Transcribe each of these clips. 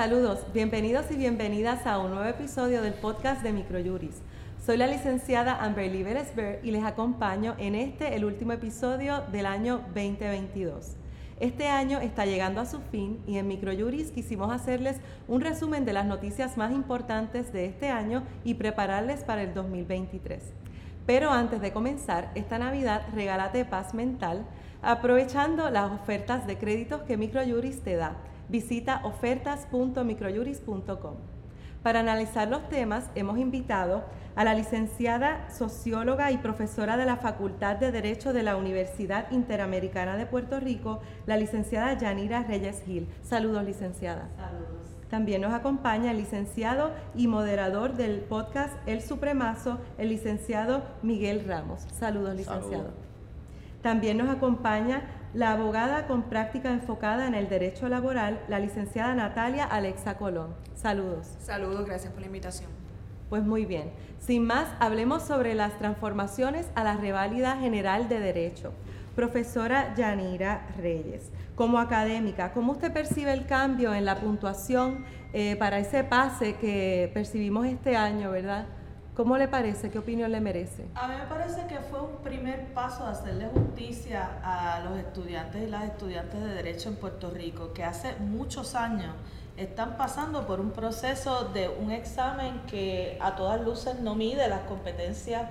Saludos, bienvenidos y bienvenidas a un nuevo episodio del podcast de Microjuris. Soy la licenciada Amberly Beresberg y les acompaño en este, el último episodio del año 2022. Este año está llegando a su fin y en Microjuris quisimos hacerles un resumen de las noticias más importantes de este año y prepararles para el 2023. Pero antes de comenzar, esta Navidad regálate paz mental aprovechando las ofertas de créditos que Microjuris te da. Visita ofertas.microjuris.com. Para analizar los temas hemos invitado a la licenciada socióloga y profesora de la Facultad de Derecho de la Universidad Interamericana de Puerto Rico, la licenciada Yanira Reyes Gil. Saludos, licenciada. Saludos. También nos acompaña el licenciado y moderador del podcast El Supremazo, el licenciado Miguel Ramos. Saludos, licenciado. También nos acompaña la abogada con práctica enfocada en el derecho laboral, la licenciada Natalia Alexa Colón. Saludos. Saludos, gracias por la invitación. Pues muy bien. Sin más, hablemos sobre las transformaciones a la reválida general de derecho. Profesora Yanira Reyes, como académica, ¿cómo usted percibe el cambio en la puntuación eh, para ese pase que percibimos este año, verdad? ¿Cómo le parece? ¿Qué opinión le merece? A mí me parece que fue un primer paso de hacerle justicia a los estudiantes y las estudiantes de Derecho en Puerto Rico, que hace muchos años están pasando por un proceso de un examen que a todas luces no mide las competencias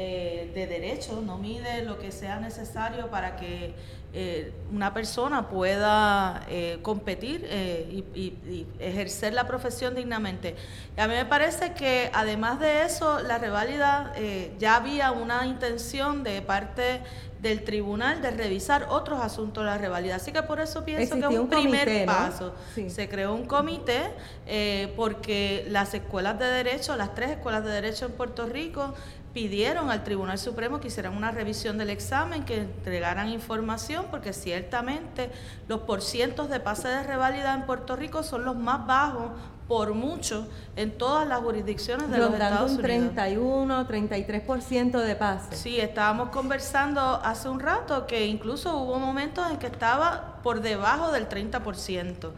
eh, de derecho, no mide lo que sea necesario para que eh, una persona pueda eh, competir y, y, ejercer la profesión dignamente. A mí me parece que además de eso, la reválida ya había una intención de parte del tribunal de revisar otros asuntos de la revalida. Así que por eso pienso que es un, primer paso. Se creó un comité eh, porque las escuelas de derecho, las tres escuelas de derecho en Puerto Rico, pidieron al Tribunal Supremo que hicieran una revisión del examen, que entregaran información, porque ciertamente los porcientos de pase de revalida en Puerto Rico son los más bajos por mucho en todas las jurisdicciones de los Estados un 31, 33% de pase. Sí, estábamos conversando hace un rato que incluso hubo momentos en que estaba por debajo del 30%.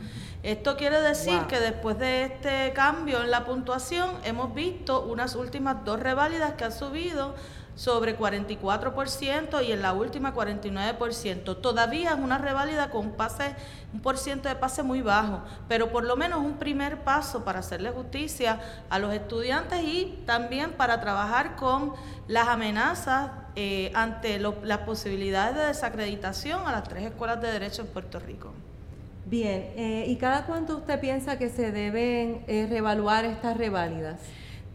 Esto quiere decir que después de este cambio en la puntuación hemos visto unas últimas dos reválidas que han subido sobre 44% y en la última 49%. Todavía es una reválida con un pase, un por ciento de pase muy bajo, pero por lo menos un primer paso para hacerle justicia a los estudiantes y también para trabajar con las amenazas eh, ante las posibilidades de desacreditación a las tres escuelas de derecho en Puerto Rico. Bien, eh, ¿y cada cuánto usted piensa que se deben eh, reevaluar estas reválidas?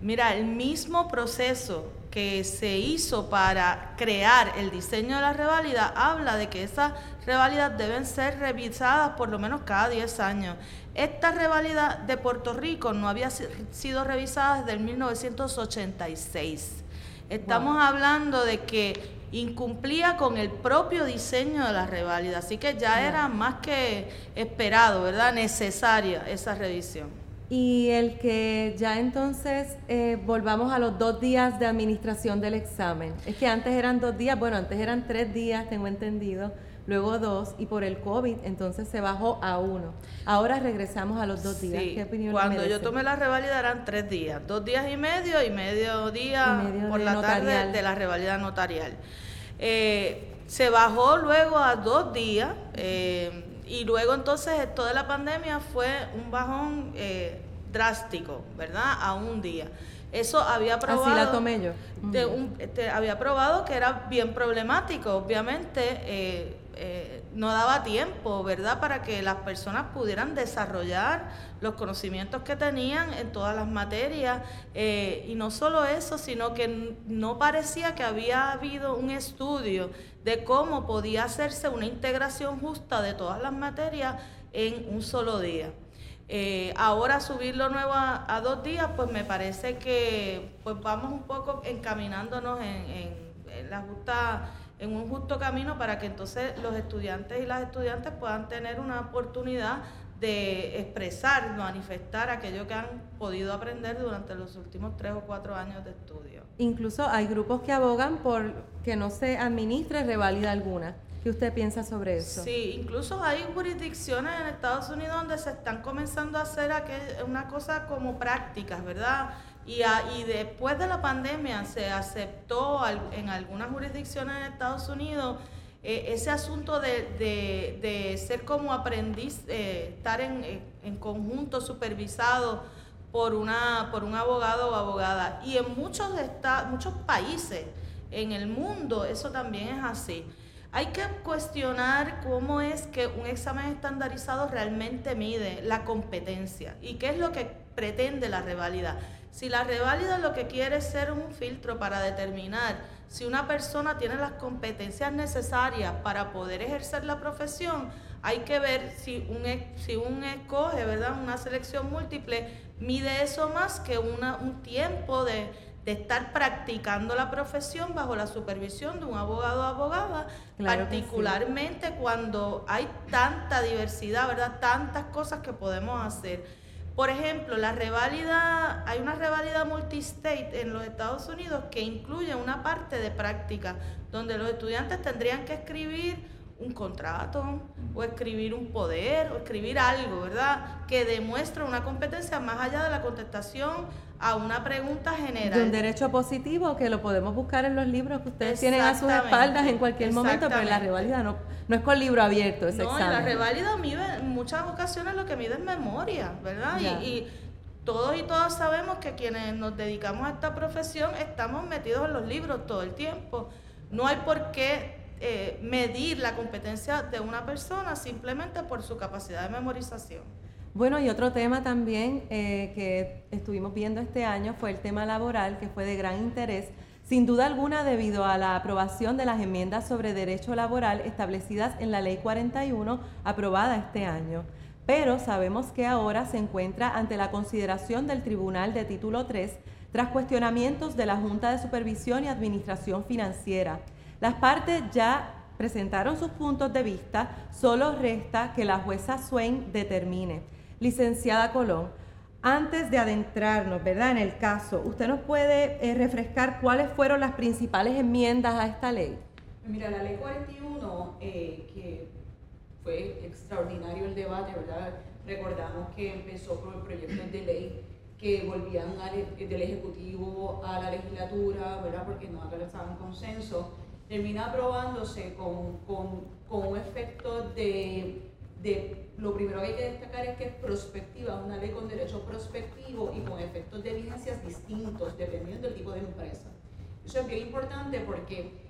Mira, el mismo proceso que se hizo para crear el diseño de la reválida habla de que esas reválidas deben ser revisadas por lo menos cada 10 años. Esta reválida de Puerto Rico no había sido revisada desde el 1986. Estamos hablando de que incumplía con el propio diseño de la reválida, así que ya era más que esperado, ¿verdad? Necesaria esa revisión. Y el que ya entonces eh, volvamos a los dos días de administración del examen. Es que antes eran dos días, bueno, antes eran tres días, tengo entendido, luego dos, y por el COVID entonces se bajó a uno. Ahora regresamos a los dos días. ¿Qué opinión Cuando yo tomé la revalida eran tres días, dos días y medio y medio día por la tarde de la revalida notarial. Eh, se bajó luego a dos días. Eh, y luego entonces toda la pandemia fue un bajón eh, drástico, ¿verdad? A un día. Eso había probado. Así la tomé yo. había probado que era bien problemático. Obviamente eh, eh, no daba tiempo, ¿verdad? Para que las personas pudieran desarrollar los conocimientos que tenían en todas las materias. y no solo eso, sino que no parecía que había habido un estudio de cómo podía hacerse una integración justa de todas las materias en un solo día. Eh, ahora subirlo nuevo a, dos días, pues me parece que pues vamos un poco encaminándonos en, la justa, en un justo camino para que entonces los estudiantes y las estudiantes puedan tener una oportunidad de expresar, manifestar aquello que han podido aprender durante los últimos tres o cuatro años de estudio. Incluso hay grupos que abogan por que no se administre revalida alguna. ¿Qué usted piensa sobre eso? Sí, incluso hay jurisdicciones en Estados Unidos donde se están comenzando a hacer una cosa como prácticas, ¿verdad? Y, y después de la pandemia se aceptó en algunas jurisdicciones en Estados Unidos eh, ese asunto de, ser como aprendiz, eh, estar en, conjunto supervisado por, una, por un abogado o abogada. Y en muchos, muchos países en el mundo eso también es así. Hay que cuestionar cómo es que un examen estandarizado realmente mide la competencia y qué es lo que pretende la reválida. Si la reválida lo que quiere es ser un filtro para determinar si una persona tiene las competencias necesarias para poder ejercer la profesión, hay que ver si un, si un escoge, ¿verdad? Una selección múltiple mide eso más que una, un tiempo de, de estar practicando la profesión bajo la supervisión de un abogado o abogada, particularmente cuando hay tanta diversidad, ¿verdad? Tantas cosas que podemos hacer. Por ejemplo, la reválida, hay una reválida multistate en los Estados Unidos que incluye una parte de práctica, donde los estudiantes tendrían que escribir un contrato o escribir un poder o escribir algo, ¿verdad? Que demuestre una competencia más allá de la contestación a una pregunta general. De un derecho positivo que lo podemos buscar en los libros que ustedes tienen a sus espaldas en cualquier momento, pero en la rivalidad no, no es con libro abierto ese no, en la rivalidad mide, en muchas ocasiones lo que mide es memoria, ¿verdad? Y, todos y todas sabemos que quienes nos dedicamos a esta profesión estamos metidos en los libros todo el tiempo. No hay por qué eh, medir la competencia de una persona simplemente por su capacidad de memorización. Bueno, y otro tema también eh, que estuvimos viendo este año fue el tema laboral, que fue de gran interés, sin duda alguna debido a la aprobación de las enmiendas sobre derecho laboral establecidas en la Ley 41, aprobada este año. Pero sabemos que ahora se encuentra ante la consideración del Tribunal de Título 3 tras cuestionamientos de la Junta de Supervisión y Administración Financiera. Las partes ya presentaron sus puntos de vista, solo resta que la jueza Swain determine. Licenciada Colón, antes de adentrarnos, ¿verdad? En el caso, ¿usted nos puede eh, refrescar cuáles fueron las principales enmiendas a esta ley? Mira, la ley 41, eh, que fue extraordinario el debate, ¿verdad? Recordamos que empezó con el proyecto de ley que volvían del Ejecutivo a la legislatura, ¿verdad? Porque no alcanzaban consenso. Termina aprobándose con, con, con un efecto de de lo primero que hay que destacar es que es prospectiva, una ley con derecho prospectivo y con efectos de vigencias distintos dependiendo del tipo de empresa. Eso es bien importante porque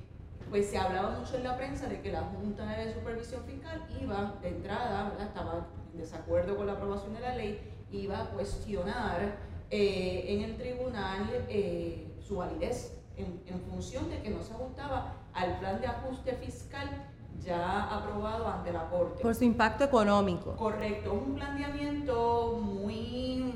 pues se hablaba mucho en la prensa de que la Junta de Supervisión Fiscal iba de entrada, estaba en desacuerdo con la aprobación de la ley, iba a cuestionar eh, en el tribunal eh, su validez en, en función de que no se ajustaba al plan de ajuste fiscal ya aprobado ante la Corte. Por su impacto económico. Correcto, un planteamiento muy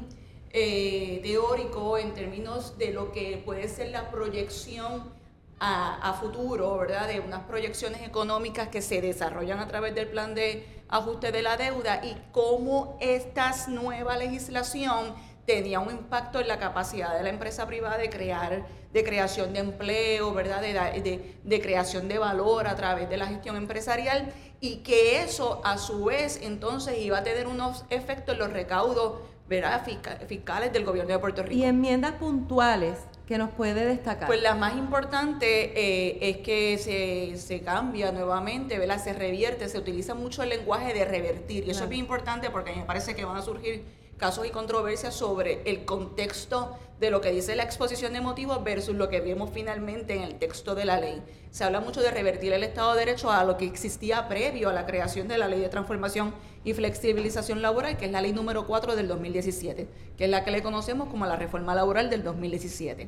eh, teórico en términos de lo que puede ser la proyección a, futuro, ¿verdad? De unas proyecciones económicas que se desarrollan a través del plan de ajuste de la deuda y cómo esta nueva legislación tenía un impacto en la capacidad de la empresa privada de crear, de creación de empleo, ¿verdad? De, de, creación de valor a través de la gestión empresarial y que eso a su vez entonces iba a tener unos efectos en los recaudos ¿verdad? fiscales del gobierno de Puerto Rico. Y enmiendas puntuales que nos puede destacar. Pues la más importante eh, es que se, se, cambia nuevamente, ¿verdad? se revierte, se utiliza mucho el lenguaje de revertir. Y eso es bien importante porque me parece que van a surgir casos y controversias sobre el contexto de lo que dice la exposición de motivos versus lo que vemos finalmente en el texto de la ley. Se habla mucho de revertir el Estado de Derecho a lo que existía previo a la creación de la Ley de Transformación y Flexibilización Laboral, que es la ley número 4 del 2017, que es la que le conocemos como la reforma laboral del 2017.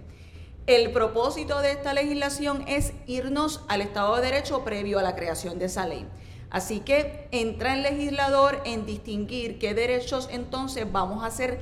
El propósito de esta legislación es irnos al Estado de Derecho previo a la creación de esa ley. Así que entra el legislador en distinguir qué derechos entonces vamos a hacer,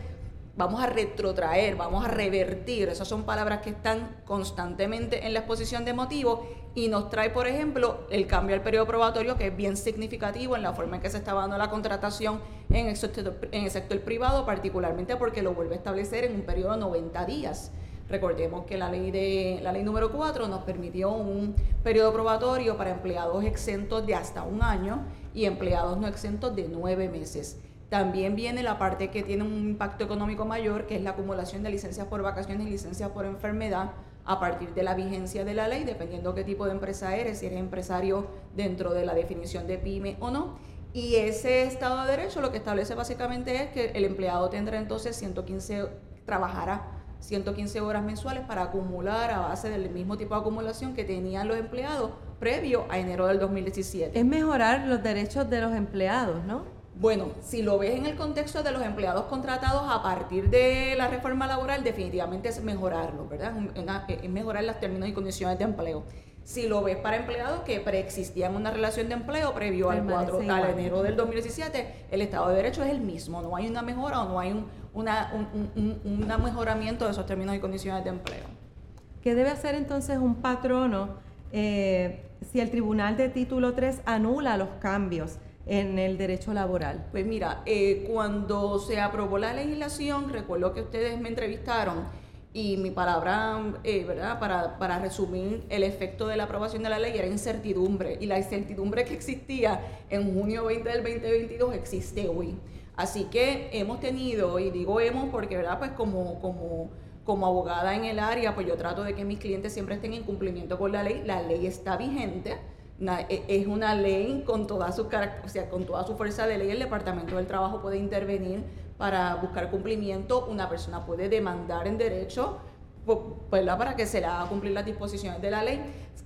vamos a retrotraer, vamos a revertir. Esas son palabras que están constantemente en la exposición de motivos y nos trae, por ejemplo, el cambio al periodo probatorio, que es bien significativo en la forma en que se está dando la contratación en el sector, en el sector privado, particularmente porque lo vuelve a establecer en un periodo de 90 días Recordemos que la ley, de, la ley número 4 nos permitió un periodo probatorio para empleados exentos de hasta un año y empleados no exentos de nueve meses. También viene la parte que tiene un impacto económico mayor, que es la acumulación de licencias por vacaciones y licencias por enfermedad a partir de la vigencia de la ley, dependiendo qué tipo de empresa eres, si eres empresario dentro de la definición de pyme o no. Y ese Estado de Derecho lo que establece básicamente es que el empleado tendrá entonces 115, trabajará 115 horas mensuales para acumular a base del mismo tipo de acumulación que tenían los empleados previo a enero del 2017. Es mejorar los derechos de los empleados, ¿no? Bueno, si lo ves en el contexto de los empleados contratados a partir de la reforma laboral, definitivamente es mejorarlo, ¿verdad? Es mejorar los términos y condiciones de empleo. Si lo ves para empleados que preexistían una relación de empleo previo al 4 al enero del 2017, el Estado de Derecho es el mismo, no hay una mejora o no hay un, una, un, mejoramiento de esos términos y condiciones de empleo. ¿Qué debe hacer entonces un patrono eh, si el Tribunal de Título 3 anula los cambios? en el derecho laboral? Pues mira, eh, cuando se aprobó la legislación, recuerdo que ustedes me entrevistaron y mi palabra, eh, ¿verdad? Para, para, resumir el efecto de la aprobación de la ley era incertidumbre y la incertidumbre que existía en junio 20 del 2022 existe hoy. Así que hemos tenido, y digo hemos porque, ¿verdad? Pues como, como, como abogada en el área, pues yo trato de que mis clientes siempre estén en cumplimiento con la ley. La ley está vigente e, es una ley con toda su o sea, con toda su fuerza de ley el Departamento del Trabajo puede intervenir para buscar cumplimiento, una persona puede demandar en derecho para que se haga cumplir las disposiciones de la ley.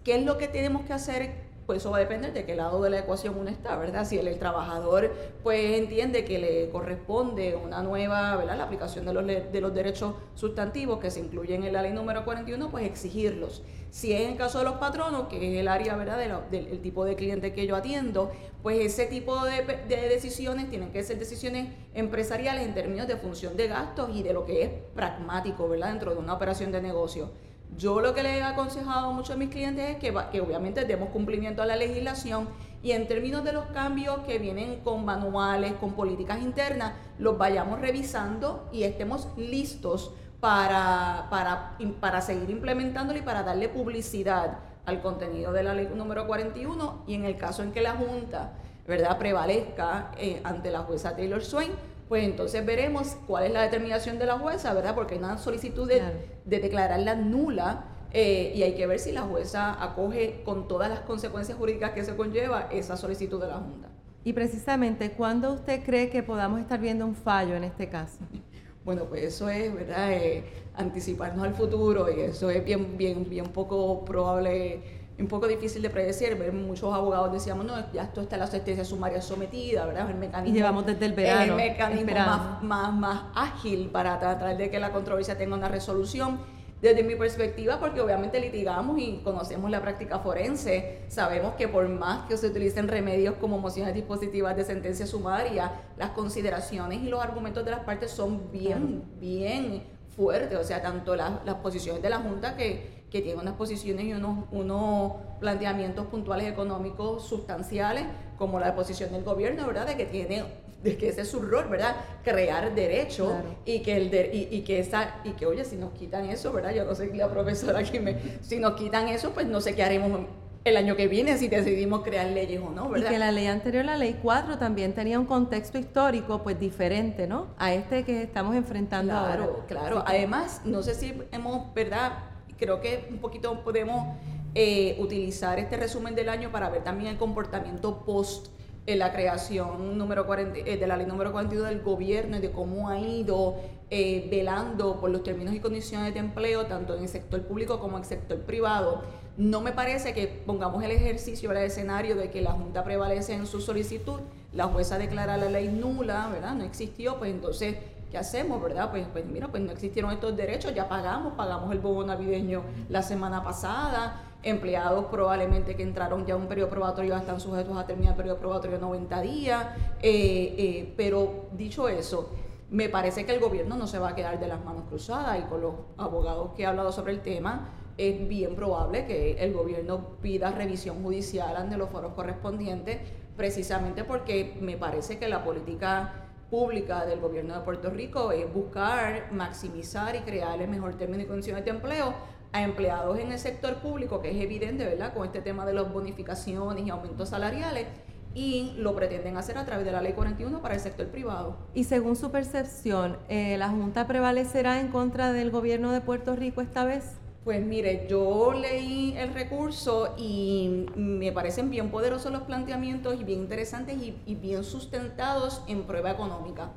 ¿Qué es lo que tenemos que hacer pues eso va a depender de qué lado de la ecuación uno está, ¿verdad? Si el, trabajador pues entiende que le corresponde una nueva, ¿verdad? La aplicación de los, de los derechos sustantivos que se incluyen en la ley número 41, pues exigirlos. Si es en caso de los patronos, que es el área, ¿verdad? del tipo de cliente que yo atiendo, pues ese tipo de, de decisiones tienen que ser decisiones empresariales en términos de función de gastos y de lo que es pragmático, ¿verdad? Dentro de una operación de negocio. Yo lo que le he aconsejado a muchos de mis clientes es que, que obviamente demos cumplimiento a la legislación y en términos de los cambios que vienen con manuales, con políticas internas, los vayamos revisando y estemos listos para, para, para seguir implementándolo y para darle publicidad al contenido de la ley número 41 y en el caso en que la Junta ¿verdad? prevalezca eh, ante la jueza Taylor Swain, pues entonces veremos cuál es la determinación de la jueza, ¿verdad? Porque hay una solicitud de, declararla nula eh, y hay que ver si la jueza acoge con todas las consecuencias jurídicas que se conlleva esa solicitud de la Junta. Y precisamente, ¿cuándo usted cree que podamos estar viendo un fallo en este caso? Bueno, pues eso es, ¿verdad? Eh, anticiparnos al futuro y eso es bien, bien, bien poco probable un poco difícil de predecir. Muchos abogados decíamos, no, ya esto está la sentencia sumaria sometida, ¿verdad? El mecanismo, y llevamos desde el verano. El mecanismo más, más, más, ágil para tratar de que la controversia tenga una resolución. Desde mi perspectiva, porque obviamente litigamos y conocemos la práctica forense, sabemos que por más que se utilicen remedios como mociones dispositivas de sentencia sumaria, las consideraciones y los argumentos de las partes son bien, bien fuertes. O sea, tanto las, las posiciones de la Junta que que tiene unas posiciones y unos, unos planteamientos puntuales económicos sustanciales, como la posición del gobierno, ¿verdad? De que tiene de que ese es su rol, ¿verdad? Crear derecho y que el y, que esa y que oye, si nos quitan eso, ¿verdad? Yo no sé la profesora aquí me si nos quitan eso, pues no sé qué haremos el año que viene si decidimos crear leyes o no, ¿verdad? Y que la ley anterior, la ley 4, también tenía un contexto histórico pues diferente, ¿no? A este que estamos enfrentando claro, ahora. Claro, Además, no sé si hemos, ¿verdad? Creo que un poquito podemos eh, utilizar este resumen del año para ver también el comportamiento post en la creación número 40, eh, de la ley número 42 del gobierno y de cómo ha ido eh, velando por los términos y condiciones de empleo, tanto en el sector público como en el sector privado. No me parece que pongamos el ejercicio, el escenario de que la Junta prevalece en su solicitud, la jueza declara la ley nula, ¿verdad? No existió, pues entonces ¿qué hacemos, verdad? Pues, pues mira, pues no existieron estos derechos, ya pagamos, pagamos el bono navideño la semana pasada, empleados probablemente que entraron ya a un periodo probatorio están sujetos a terminar el periodo probatorio 90 días, eh, eh, pero dicho eso, me parece que el gobierno no se va a quedar de las manos cruzadas y con los abogados que he hablado sobre el tema, es bien probable que el gobierno pida revisión judicial ante los foros correspondientes, precisamente porque me parece que la política pública del gobierno de Puerto Rico es buscar maximizar y crear el mejor término y condiciones de empleo a empleados en el sector público, que es evidente, ¿verdad?, con este tema de las bonificaciones y aumentos salariales, y lo pretenden hacer a través de la Ley 41 para el sector privado. Y según su percepción, eh, ¿la Junta prevalecerá en contra del gobierno de Puerto Rico esta vez? Pues mire, yo leí el recurso y me parecen bien poderosos los planteamientos y bien interesantes y, y bien sustentados en prueba económica.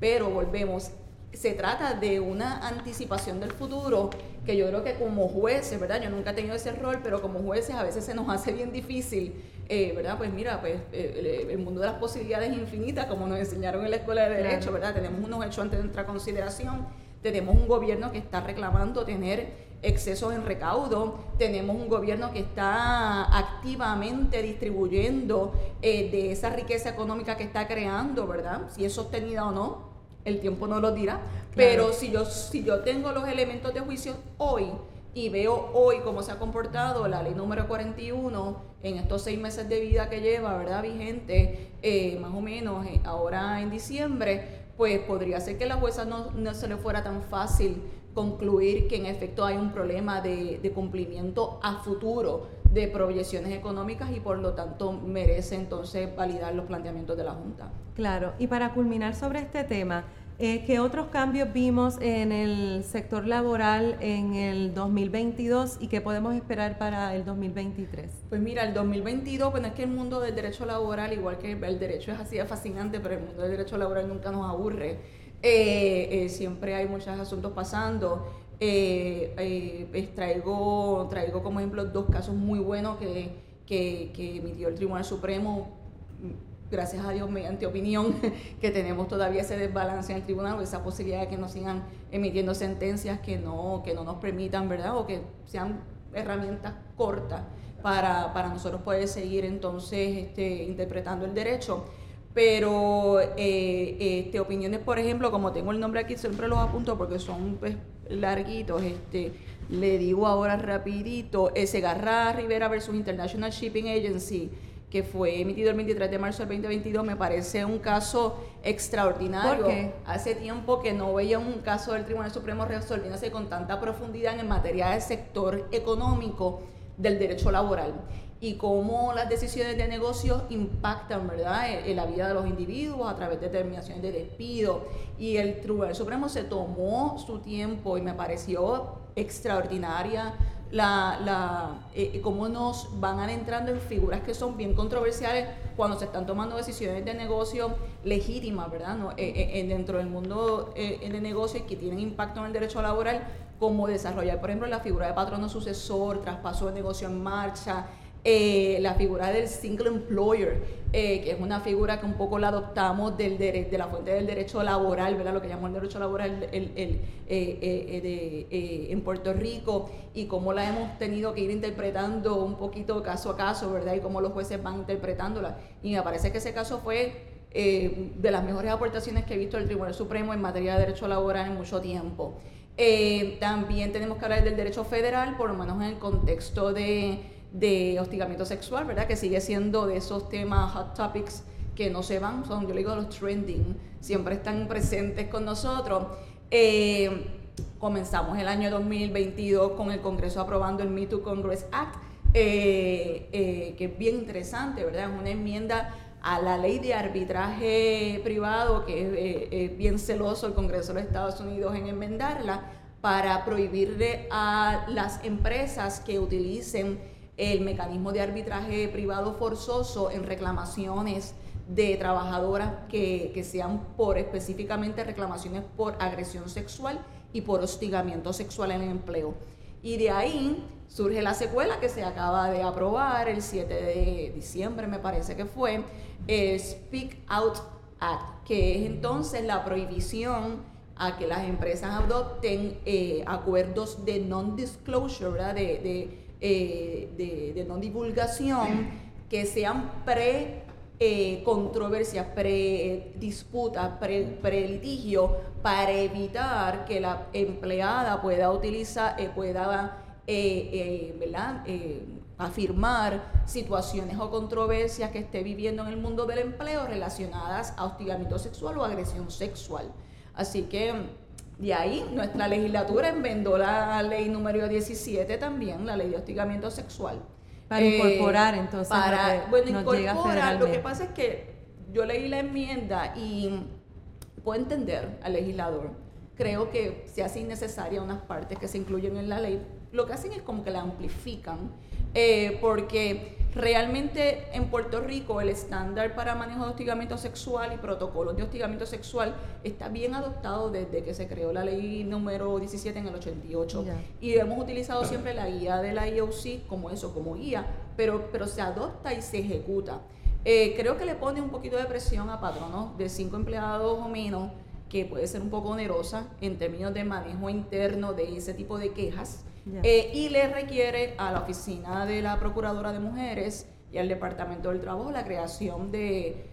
Pero volvemos, se trata de una anticipación del futuro que yo creo que como jueces, ¿verdad? Yo nunca he tenido ese rol, pero como jueces a veces se nos hace bien difícil, eh, ¿verdad? Pues mira, pues eh, el, mundo de las posibilidades infinitas, como nos enseñaron en la Escuela de Derecho, ¿verdad? Tenemos unos hechos ante nuestra consideración, tenemos un gobierno que está reclamando tener excesos en recaudo, tenemos un gobierno que está activamente distribuyendo eh, de esa riqueza económica que está creando, ¿verdad? Si es sostenida o no, el tiempo no lo dirá, pero si yo, si yo tengo los elementos de juicio hoy y veo hoy cómo se ha comportado la ley número 41 en estos seis meses de vida que lleva, ¿verdad? Vigente, eh, más o menos eh, ahora en diciembre, pues podría ser que la jueza no, no, se le fuera tan fácil concluir que en efecto hay un problema de, de cumplimiento a futuro de proyecciones económicas y por lo tanto merece entonces validar los planteamientos de la Junta. Claro, y para culminar sobre este tema, eh, ¿Qué otros cambios vimos en el sector laboral en el 2022 y qué podemos esperar para el 2023? Pues mira, el 2022, bueno, es que el mundo del derecho laboral, igual que el derecho es así de fascinante, pero el mundo del derecho laboral nunca nos aburre. Eh, eh, siempre hay muchos asuntos pasando. traigo, traigo como ejemplo dos casos muy buenos que, que, que emitió el Tribunal Supremo gracias a Dios, mediante opinión, que tenemos todavía ese desbalance en el tribunal, esa posibilidad de que nos sigan emitiendo sentencias que no, que no nos permitan, ¿verdad? O que sean herramientas cortas para, para nosotros poder seguir entonces este, interpretando el derecho. Pero eh, este, opiniones, por ejemplo, como tengo el nombre aquí, siempre los apunto porque son pues, larguitos, este, le digo ahora rapidito, Segarra Rivera versus International Shipping Agency, que fue emitido el 23 de marzo del 2022, me parece un caso extraordinario. ¿Por qué? Hace tiempo que no veía un caso del Tribunal Supremo resolviéndose con tanta profundidad en materia del sector económico del derecho laboral y cómo las decisiones de negocio impactan ¿verdad? En, la vida de los individuos a través de determinaciones de despido. Y el Tribunal Supremo se tomó su tiempo y me pareció extraordinaria la, la eh, eh, cómo nos van adentrando en figuras que son bien controversiales cuando se están tomando decisiones de negocio legítimas, ¿verdad? ¿No? Eh, dentro del mundo de negocio y que tienen impacto en el derecho laboral, como desarrollar, por ejemplo, la figura de patrono sucesor, traspaso de negocio en marcha, eh, la figura del single employer, eh, que es una figura que un poco la adoptamos del de la fuente del derecho laboral, ¿verdad? lo que llamamos el derecho laboral eh, en Puerto Rico, y cómo la hemos tenido que ir interpretando un poquito caso a caso, ¿verdad? y cómo los jueces van interpretándola. Y me parece que ese caso fue de las mejores aportaciones que he visto el Tribunal Supremo en materia de derecho laboral en mucho tiempo. también tenemos que hablar del derecho federal, por lo menos en el contexto de de hostigamiento sexual, ¿verdad? Que sigue siendo de esos temas hot topics que no se van, son, yo le digo los trending, siempre están presentes con nosotros. Eh, comenzamos el año 2022 con el Congreso aprobando el Me Too Congress Act, eh, eh, que es bien interesante, ¿verdad? Es una enmienda a la ley de arbitraje privado, que es bien celoso el Congreso de los Estados Unidos en enmendarla, para prohibirle a las empresas que utilicen el mecanismo de arbitraje privado forzoso en reclamaciones de trabajadoras que, sean por específicamente reclamaciones por agresión sexual y por hostigamiento sexual en el empleo. Y de ahí surge la secuela que se acaba de aprobar el 7 de diciembre, me parece que fue, Speak Out Act, que es entonces la prohibición a que las empresas adopten eh, acuerdos de non-disclosure, ¿verdad? de eh, de, no divulgación que sean pre eh, controversias, pre disputas, pre, litigio, para evitar que la empleada pueda utilizar, eh, pueda eh, ¿verdad? afirmar situaciones o controversias que esté viviendo en el mundo del empleo relacionadas a hostigamiento sexual o agresión sexual. Así que de ahí nuestra legislatura enmendó la ley número 17 también, la ley de hostigamiento sexual. Para incorporar entonces. Para, bueno, incorporar. Lo que pasa es que yo leí la enmienda y puedo entender al legislador. Creo que se hace innecesaria unas partes que se incluyen en la ley. Lo que hacen es como que la amplifican eh, porque realmente en Puerto Rico el estándar para manejo de hostigamiento sexual y protocolos de hostigamiento sexual está bien adoptado desde que se creó la ley número 17 en el 88 y hemos utilizado siempre la guía de la IOC como eso, como guía, pero, pero se adopta y se ejecuta. Eh, creo que le pone un poquito de presión a patronos de cinco empleados o menos que puede ser un poco onerosa en términos de manejo interno de ese tipo de quejas. Eh, y le requiere a la oficina de la Procuradora de Mujeres y al Departamento del Trabajo la creación de,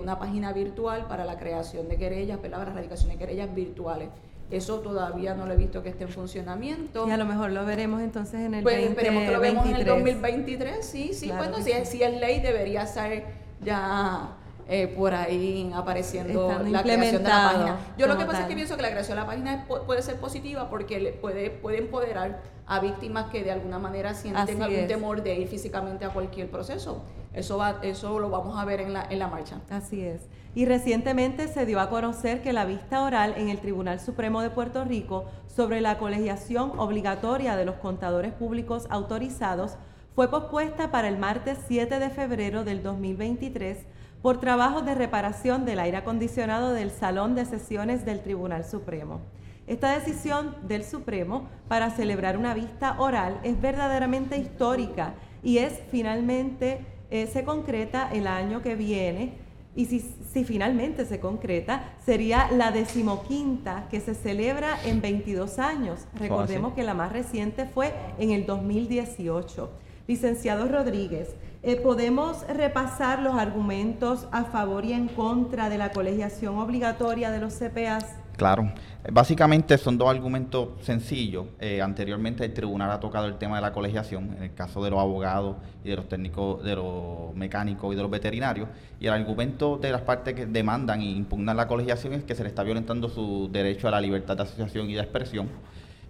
una página virtual para la creación de querellas, para la erradicación de querellas virtuales. Eso todavía no lo he visto que esté en funcionamiento. Y a lo mejor lo veremos entonces en el pues, esperemos que lo vemos en el 2023, sí, sí. bueno, si, si es ley debería ser ya eh, por ahí apareciendo la creación de la página. Yo lo que pasa es que pienso que la creación de la página puede ser positiva porque le puede, puede empoderar a víctimas que de alguna manera sienten algún temor de ir físicamente a cualquier proceso. Eso, va, eso lo vamos a ver en la, en la marcha. Así es. Y recientemente se dio a conocer que la vista oral en el Tribunal Supremo de Puerto Rico sobre la colegiación obligatoria de los contadores públicos autorizados fue pospuesta para el martes 7 de febrero del 2023 por trabajos de reparación del aire acondicionado del Salón de Sesiones del Tribunal Supremo. Esta decisión del Supremo para celebrar una vista oral es verdaderamente histórica y es finalmente eh, se concreta el año que viene y si, si, finalmente se concreta, sería la decimoquinta que se celebra en 22 años. Recordemos que la más reciente fue en el 2018. Licenciado Rodríguez, eh, ¿Podemos repasar los argumentos a favor y en contra de la colegiación obligatoria de los CPAs? Claro, básicamente son dos argumentos sencillos. Eh, anteriormente el tribunal ha tocado el tema de la colegiación, en el caso de los abogados y de los técnicos, de los mecánicos y de los veterinarios. Y el argumento de las partes que demandan e impugnan la colegiación es que se le está violentando su derecho a la libertad de asociación y de expresión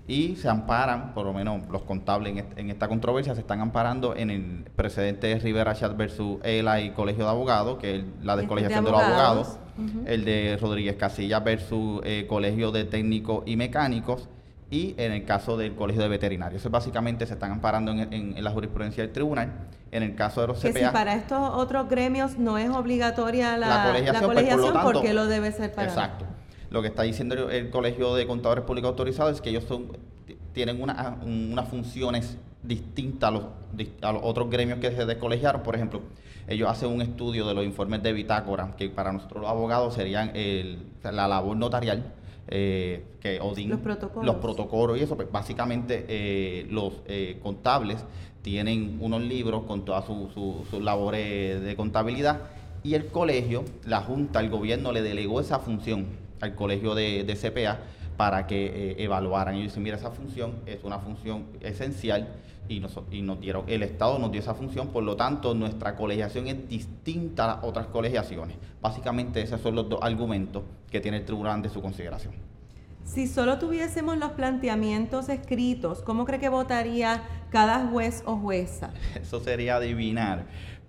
y se amparan, por lo menos los contables en, esta controversia, se están amparando en el precedente de Rivera Chat versus ELA y Colegio de Abogados, que es la descolegiación de, de, los abogados, el de Rodríguez Casilla versus eh, Colegio de Técnicos y Mecánicos, y en el caso del Colegio de Veterinarios. Eso básicamente se están amparando en, la jurisprudencia del tribunal. En el caso de los CPA... Que si para estos otros gremios no es obligatoria la, colegiación, pues, por, qué lo debe ser para...? Exacto. Lo que está diciendo el, Colegio de Contadores Públicos Autorizados es que ellos son, tienen unas funciones distintas a los, a los otros gremios que se descolegiaron. Por ejemplo, ellos hacen un estudio de los informes de bitácora, que para nosotros los abogados serían la labor notarial, eh, que los protocolos. los protocolos y eso, pues básicamente eh, los eh, contables tienen unos libros con todas sus labores de contabilidad y el colegio, la Junta, el gobierno le delegó esa función al colegio de, CPA para que eh, evaluaran. Y dicen, mira, esa función es una función esencial y nos, y nos dieron, el Estado nos dio esa función, por lo tanto nuestra colegiación es distinta a otras colegiaciones. Básicamente esos son los dos argumentos que tiene el tribunal de su consideración. Si solo tuviésemos los planteamientos escritos, ¿cómo cree que votaría cada juez o jueza? Eso sería adivinar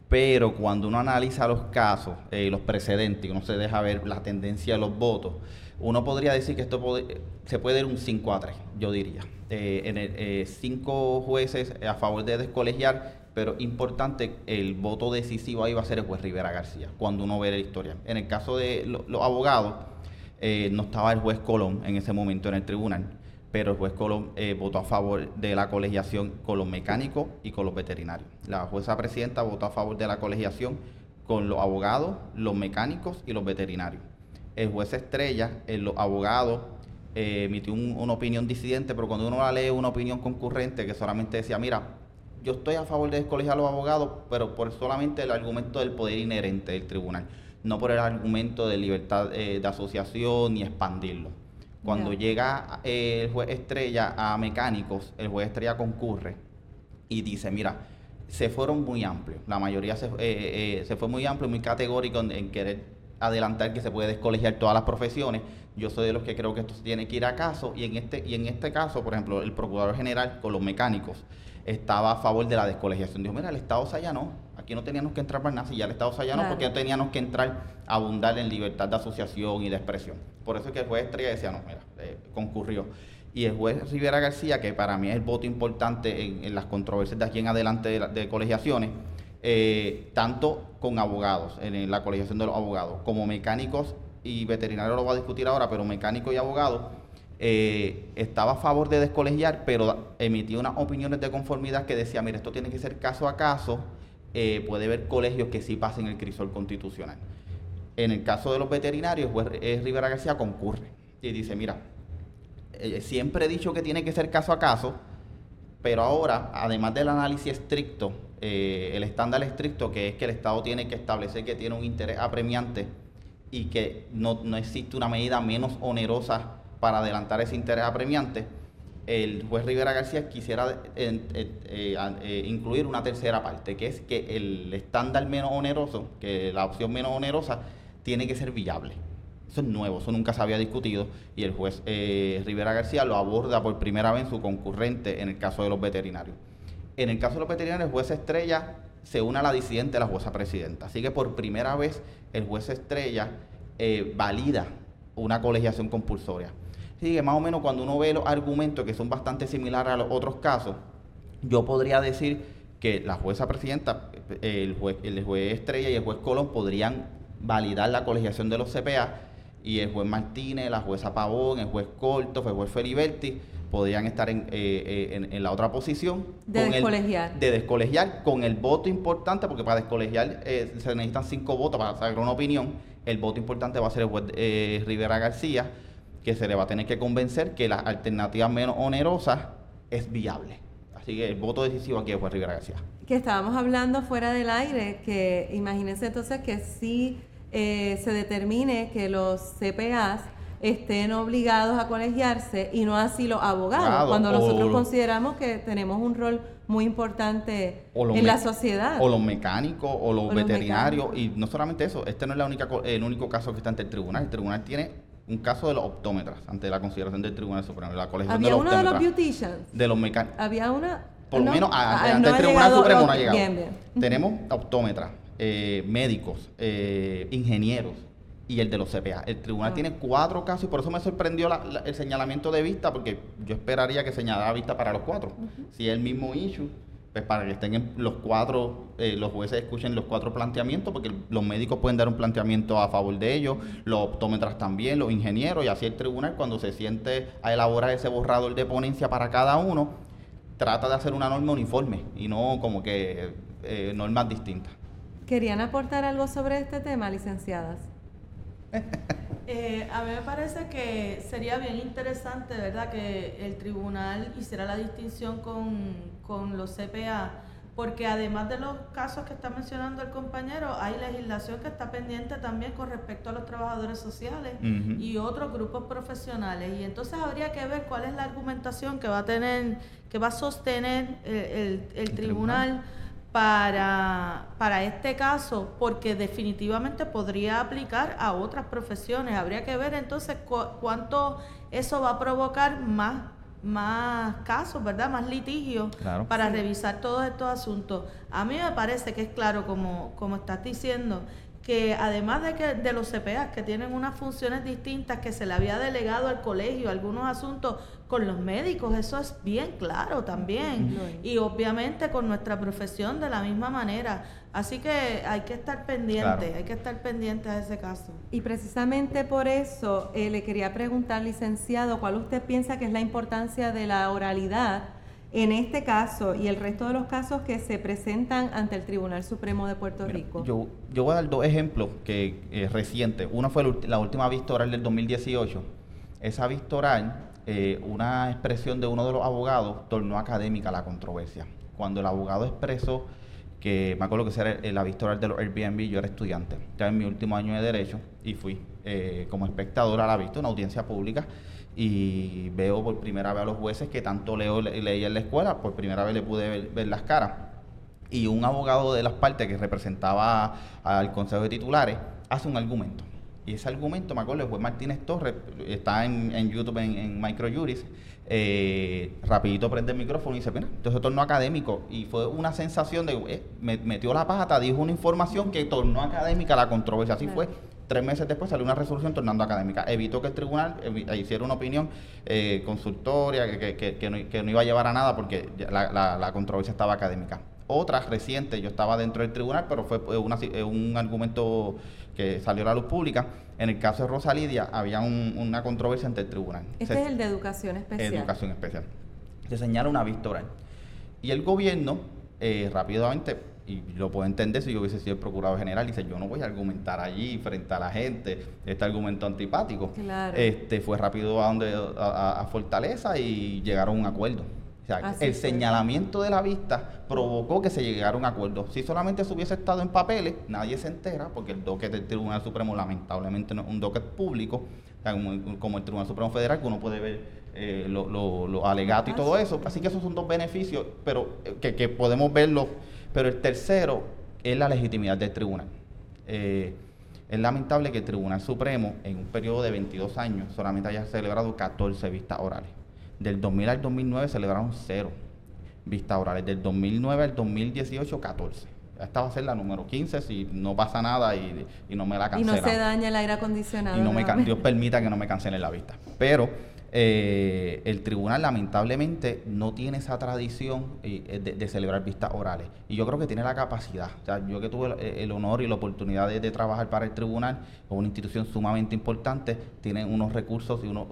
pero cuando uno analiza los casos, eh, los precedentes, y uno se deja ver la tendencia de los votos, uno podría decir que esto se puede ir un 5 a 3, yo diría. Eh, en el, eh, cinco jueces a favor de descolegiar, pero importante, el voto decisivo ahí va a ser el juez Rivera García, cuando uno ve la historia. En el caso de los abogados, no estaba el juez Colón en ese momento en el tribunal pero el juez Colón eh, votó a favor de la colegiación con los mecánicos y con los veterinarios. La jueza presidenta votó a favor de la colegiación con los abogados, los mecánicos y los veterinarios. El juez Estrella, en los abogados, eh, emitió una opinión disidente, pero cuando uno la lee una opinión concurrente que solamente decía, mira, yo estoy a favor de descolegiar a los abogados, pero por solamente el argumento del poder inherente del tribunal, no por el argumento de libertad eh, de asociación ni expandirlo Cuando llega eh, el juez estrella a mecánicos, el juez estrella concurre y dice, mira, se fueron muy amplios. La mayoría se, eh, eh, se fue muy amplio, muy categórico en, en querer adelantar que se puede descolegiar todas las profesiones. Yo soy de los que creo que esto tiene que ir a caso y en este y en este caso, por ejemplo, el procurador general con los mecánicos estaba a favor de la descolegiación. Dijo, mira, el Estado se allanó, aquí no teníamos que entrar para nada, si ya el Estado se allanó, Claro. porque no teníamos que entrar a abundar en libertad de asociación y de expresión. Por eso es que el juez Estrella decía, no, mira, eh, concurrió. Y el juez Rivera García, que para mí es el voto importante en, en las controversias de aquí en adelante de, la- de colegiaciones, eh, tanto con abogados, en, en la colegiación de los abogados, como mecánicos y veterinarios lo va a discutir ahora, pero mecánicos y abogados, eh, estaba a favor de descolegiar, pero emitía unas opiniones de conformidad que decía, mira, esto tiene que ser caso a caso, eh, puede haber colegios que sí pasen el crisol constitucional. En el caso de los veterinarios, el juez eh, Rivera García concurre y dice, mira, eh, siempre he dicho que tiene que ser caso a caso, pero ahora, además del análisis estricto, el estándar estricto, que es que el Estado tiene que establecer que tiene un interés apremiante y que no, no existe una medida menos onerosa para adelantar ese interés apremiante, el juez Rivera García quisiera eh, eh, eh, incluir una tercera parte, que es que el estándar menos oneroso, que la opción menos onerosa, tiene que ser viable. Eso es nuevo, eso nunca se había discutido y el juez Rivera García lo aborda por primera vez en su concurrente en el caso de los veterinarios. En el caso de los veterinarios, el juez Estrella se une a la disidente de la jueza presidenta. Así que por primera vez el juez Estrella valida una colegiación compulsoria. Así que más o menos cuando uno ve los argumentos que son bastante similares a los otros casos, yo podría decir que la jueza presidenta, el juez, el juez Estrella y el juez Colón podrían validar la colegiación de los CPA y el juez Martínez, la jueza Pavón, el juez Corto, el juez Feliberti podrían estar en, eh, eh, en- en la otra posición. De con el- descolegiar. de descolegiar con el voto importante, porque para descolegiar eh, se necesitan cinco votos para sacar una opinión. El voto importante va a ser el juez eh, Rivera García, que se le va a tener que convencer que la alternativa menos onerosa es viable. Así que el voto decisivo aquí es juez Rivera García. Que estábamos hablando fuera del aire, que imagínense entonces que sí eh, se determine que los CPAs estén obligados a colegiarse y no así los abogados, Abogado, cuando nosotros consideramos que tenemos un rol muy importante en la sociedad. O los mecánicos, o los O veterinarios. Y no solamente eso, este no es la única, co- el único caso que está ante el tribunal. El tribunal tiene un caso de los optómetras, ante la consideración del Tribunal Supremo, la colegiación Había de los uno de los beauticians. de los mecánicos. Había una. Por lo ¿no? menos a- Ah, ante no el Tribunal llegado- Supremo no ha llegado. Bien, bien. Tenemos optómetras, eh, médicos, eh, ingenieros y el de los CPA. El tribunal Ah. tiene cuatro casos y por eso me sorprendió la- la- el señalamiento de vista, porque yo esperaría que señalara vista para los cuatro. Si es el mismo issue, pues para que estén en los cuatro, eh, los jueces escuchen los cuatro planteamientos, porque los médicos pueden dar un planteamiento a favor de ellos, los optómetras también, los ingenieros, y así el tribunal cuando se siente a elaborar ese borrador de ponencia para cada uno, trata de hacer una norma uniforme y no como que eh, normas distintas. ¿Querían aportar algo sobre este tema, licenciadas? Eh, a mí me parece que sería bien interesante, ¿verdad?, que el tribunal hiciera la distinción con, con los CPA, porque además de los casos que está mencionando el compañero, hay legislación que está pendiente también con respecto a los trabajadores sociales y otros grupos profesionales. Y entonces habría que ver cuál es la argumentación que va a tener, que va a sostener el, el- el El tribunal para, para este caso, porque definitivamente podría aplicar a otras profesiones. Habría que ver entonces cu- cuánto eso va a provocar más, más casos, ¿verdad? Más litigios Claro. para revisar todos estos asuntos. A mí me parece que es claro, como, como estás diciendo, que además de que de los CPA que tienen unas funciones distintas que se le había delegado al colegio algunos asuntos con los médicos, eso es bien claro también. Y obviamente con nuestra profesión de la misma manera. Así que hay que estar pendiente, Claro. hay que estar pendiente a ese caso. Y precisamente por eso eh, le quería preguntar, licenciado, ¿cuál usted piensa que es la importancia de la oralidad en este caso y el resto de los casos que se presentan ante el Tribunal Supremo de Puerto Mira, Rico? Yo, yo voy a dar dos ejemplos que eh, recientes. Uno fue la última vista oral del 2018. Esa vista oral, eh, una expresión de uno de los abogados tornó académica la controversia. Cuando el abogado expresó que, me acuerdo que era eh, la vista oral de los Airbnb, yo era estudiante, estaba en mi último año de Derecho y fui eh, como espectador a la vista, una audiencia pública, y veo por primera vez a los jueces que tanto leo leí en la escuela, por primera vez le pude ver, las caras. Y un abogado de las partes que representaba al Consejo de Titulares hace un argumento. Y ese argumento, me acuerdo, el juez Martínez Torres, está en, YouTube en, en Microjuris, eh, rapidito prende el micrófono y dice, mira, entonces tornó académico. Y fue una sensación de, eh, metió la pata, dijo una información que tornó académica la controversia. Así fue Tres meses después salió una resolución tornando académica. Evitó que el tribunal hiciera una opinión eh, consultoria que, no, iba a llevar a nada porque la, controversia estaba académica. Otra reciente, yo estaba dentro del tribunal, pero fue eh, un argumento que salió a la luz pública. En el caso de Rosa Lidia había una controversia ante el tribunal. Este es el de educación especial. Educación especial. Se señala una vista oral. Y el gobierno eh, rápidamente y lo puedo entender si yo hubiese sido el procurador general, y dice, yo no voy a argumentar allí frente a la gente, este argumento antipático. Este fue rápido a donde a, Fortaleza y llegaron a un acuerdo. O sea, el señalamiento de la vista provocó que se llegara a un acuerdo. Si solamente se hubiese estado en papeles, nadie se entera, porque el docket del Tribunal Supremo lamentablemente no es un docket público, como, el Tribunal Supremo Federal, que uno puede ver eh, los lo, alegatos y todo eso. Así que esos son dos beneficios, pero eh, que, que podemos verlo pero el tercero es la legitimidad del tribunal. Eh, es lamentable que el Tribunal Supremo, en un periodo de 22 años, solamente haya celebrado 14 vistas orales. Del 2000 al 2009 celebraron cero vistas orales. Del 2009 al 2018, 14. Esta va a ser la número 15 si no pasa nada y, no me la cancelan. Y no se daña el aire acondicionado. Y no me, Dios permita que no me cancelen la vista. Pero eh, el tribunal lamentablemente no tiene esa tradición eh, de, celebrar vistas orales. Y yo creo que tiene la capacidad. O sea, yo que tuve el, honor y la oportunidad de, trabajar para el tribunal, con una institución sumamente importante, tiene unos recursos y unos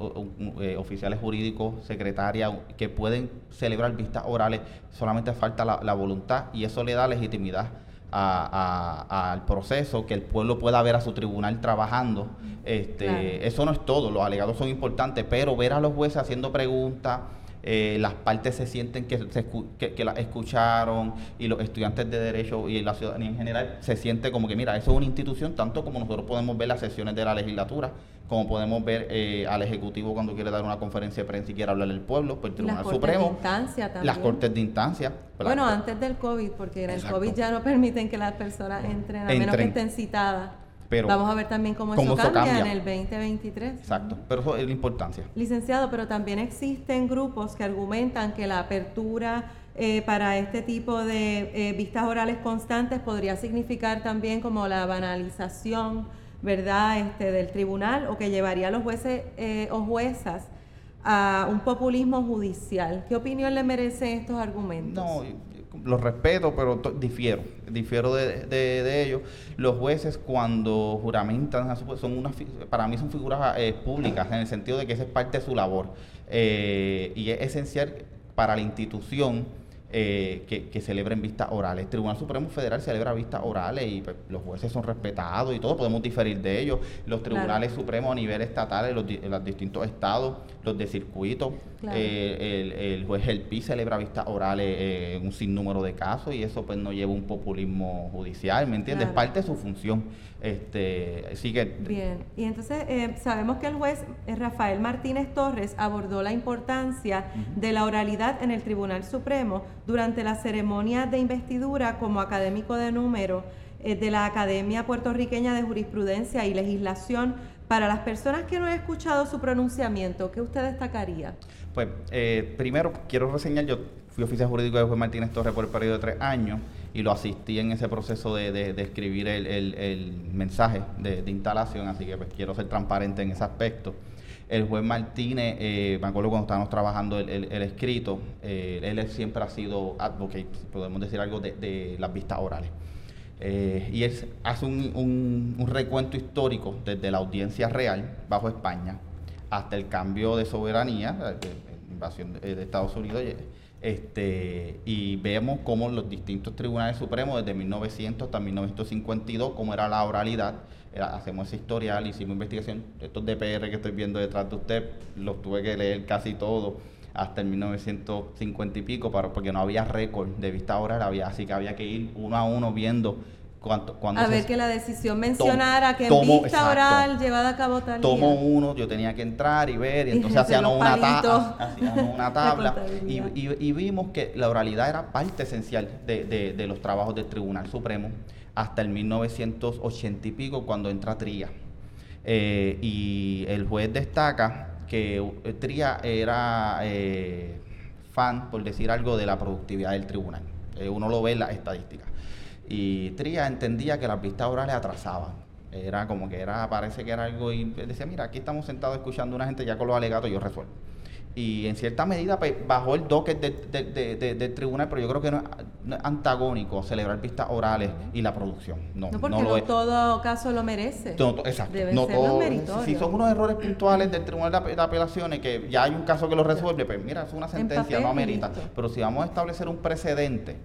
eh, oficiales jurídicos, secretarias, que pueden celebrar vistas orales. Solamente falta la voluntad y eso le da legitimidad al proceso, que el pueblo pueda ver a su tribunal trabajando. Este, Eso no es todo, los alegados son importantes, pero ver a los jueces haciendo preguntas, eh, las partes se sienten que, se, que, las escucharon y los estudiantes de derecho y la ciudadanía en general se siente como que, mira, eso es una institución, tanto como nosotros podemos ver las sesiones de la legislatura, como podemos ver eh, al Ejecutivo cuando quiere dar una conferencia de prensa y quiere hablar al pueblo, pues el Tribunal las Supremo, instancia las Cortes de Instancia. Bueno, antes del COVID, porque en el COVID ya no permiten que las personas entren, a menos que estén citadas. Pero Vamos a ver también cómo, eso, cambia, en el 2023. Exacto, pero eso es la importancia. Licenciado, pero también existen grupos que argumentan que la apertura eh, para este tipo de eh, vistas orales constantes podría significar también como la banalización ¿verdad?, este, del tribunal o que llevaría a los jueces eh, o juezas a un populismo judicial. ¿Qué opinión le merecen estos argumentos? No, los respeto, pero difiero, difiero de, ellos. Los jueces cuando juramentan, son una, para mí son figuras eh, públicas, en el sentido de que esa es parte de su labor. Eh, y es esencial para la institución eh, que, que, celebren vistas orales. El Tribunal Supremo Federal celebra vistas orales y pues, los jueces son respetados y todo, podemos diferir de ellos. Los tribunales supremos a nivel estatal, en los, distintos estados, los de circuito, eh, el, juez El Pi celebra vistas orales en un sinnúmero de casos y eso pues no lleva un populismo judicial, ¿me entiendes? Es parte de su función. Este, sigue. Bien, y entonces eh, sabemos que el juez eh, Rafael Martínez Torres abordó la importancia de la oralidad en el Tribunal Supremo durante la ceremonia de investidura como académico de número eh, de la Academia Puertorriqueña de Jurisprudencia y Legislación. Para las personas que no han escuchado su pronunciamiento, ¿qué usted destacaría? Pues primero quiero reseñar, yo fui oficial jurídico de juez Martínez Torres por el periodo de tres años y lo asistí en ese proceso de, de, escribir el, el, mensaje de, instalación, así que pues, quiero ser transparente en ese aspecto. El juez Martínez, eh, me acuerdo cuando estábamos trabajando el, escrito, eh, él siempre ha sido advocate, podemos decir algo, de, las vistas orales. Eh, y él hace un, recuento histórico desde la audiencia real bajo España hasta el cambio de soberanía, la invasión de, de Estados Unidos este, y vemos cómo los distintos tribunales supremos, desde 1900 hasta 1952, cómo era la oralidad, hacemos ese historial, hicimos investigación, estos DPR que estoy viendo detrás de usted, los tuve que leer casi todo hasta el 1950 y pico, para, porque no había récord de vista oral, había, así que había que ir uno a uno viendo Cuando, cuando a se- ver que la decisión mencionara que en tomo- vista exacto. oral llevada a cabo tal Tomo uno, yo tenía que entrar y ver, y entonces los una, ta- tabla y, y- y vimos que la oralidad era parte esencial de, de- de los trabajos del Tribunal Supremo hasta el 1980 y pico cuando entra Tría. Eh, y el juez destaca que eh, Tría era eh, fan, por decir algo, de la productividad del tribunal. Uno lo ve en las estadísticas. Y Tría entendía que las vistas orales atrasaban. Era como que era, parece que era algo, y decía, mira, aquí estamos sentados escuchando a una gente, ya con los alegatos yo resuelvo. Y en cierta medida pues, bajó el docket de- de- de- de- del tribunal, pero yo creo que no es, no es antagónico celebrar vistas orales y la producción. No, No, porque no no, lo es. todo caso lo merece. No, to- exacto. No ser todo- si son unos errores puntuales del Tribunal de, Ape- de Apelaciones que ya hay un caso que lo resuelve, pues mira, es una sentencia, no amerita. Pero si vamos a establecer un precedente,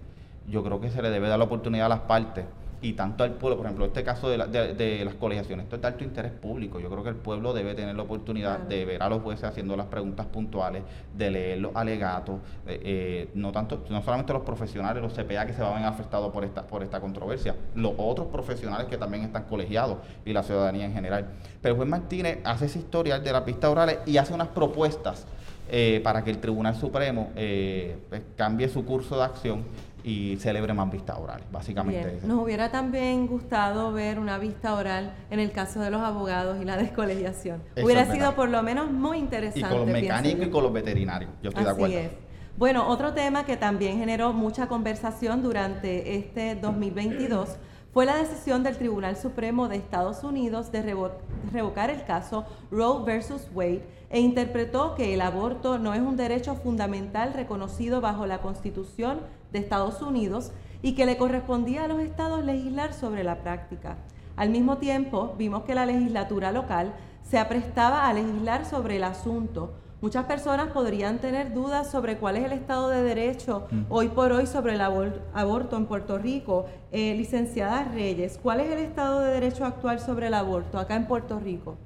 yo creo que se le debe dar la oportunidad a las partes y tanto al pueblo, por ejemplo, este caso de, la- de- de las colegiaciones, esto es de alto interés público. Yo creo que el pueblo debe tener la oportunidad Claro. de ver a los jueces haciendo las preguntas puntuales, de leer los alegatos, eh, eh, no tanto, no solamente los profesionales, los CPA que se van a ver afectados por esta, por esta controversia, los otros profesionales que también están colegiados y la ciudadanía en general. Pero el juez Martínez hace ese historial de las pistas orales y hace unas propuestas eh, para que el Tribunal Supremo eh, pues, cambie su curso de acción y celebre más vistas orales, básicamente. Bien. Nos hubiera también gustado ver una vista oral en el caso de los abogados y la descolegiación. Eso hubiera sido por lo menos muy Y interesante. con los mecánicos y con los veterinarios, yo estoy de Así acuerdo. es. Bueno, otro tema que también generó mucha conversación durante este 2022 fue la decisión del Tribunal Supremo de Estados Unidos de revo- revocar el caso Roe versus Wade e interpretó que el aborto no es un derecho fundamental reconocido bajo la Constitución de Estados Unidos y que le correspondía a los estados legislar sobre la práctica. Al mismo tiempo, vimos que la legislatura local se aprestaba a legislar sobre el asunto. Muchas personas podrían tener dudas sobre cuál es el estado de derecho Mm. hoy por hoy sobre el abor- aborto en Puerto Rico. Eh, licenciada Reyes, ¿cuál es el estado de derecho actual sobre el aborto acá en Puerto Rico?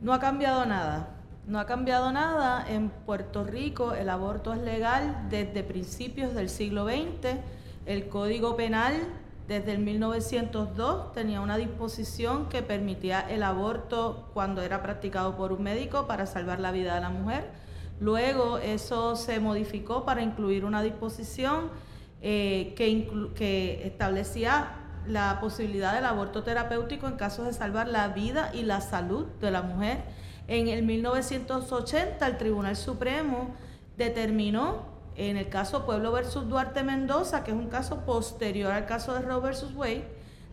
No ha cambiado nada. No ha cambiado nada. En Puerto Rico el aborto es legal desde principios del siglo XX. El Código Penal desde el 1902 tenía una disposición que permitía el aborto cuando era practicado por un médico para salvar la vida de la mujer. Luego eso se modificó para incluir una disposición eh, que, que establecía la posibilidad del aborto terapéutico en casos de salvar la vida y la salud de la mujer. En el 1980 el Tribunal Supremo determinó en el caso Pueblo versus Duarte Mendoza, que es un caso posterior al caso de Roe versus Wade,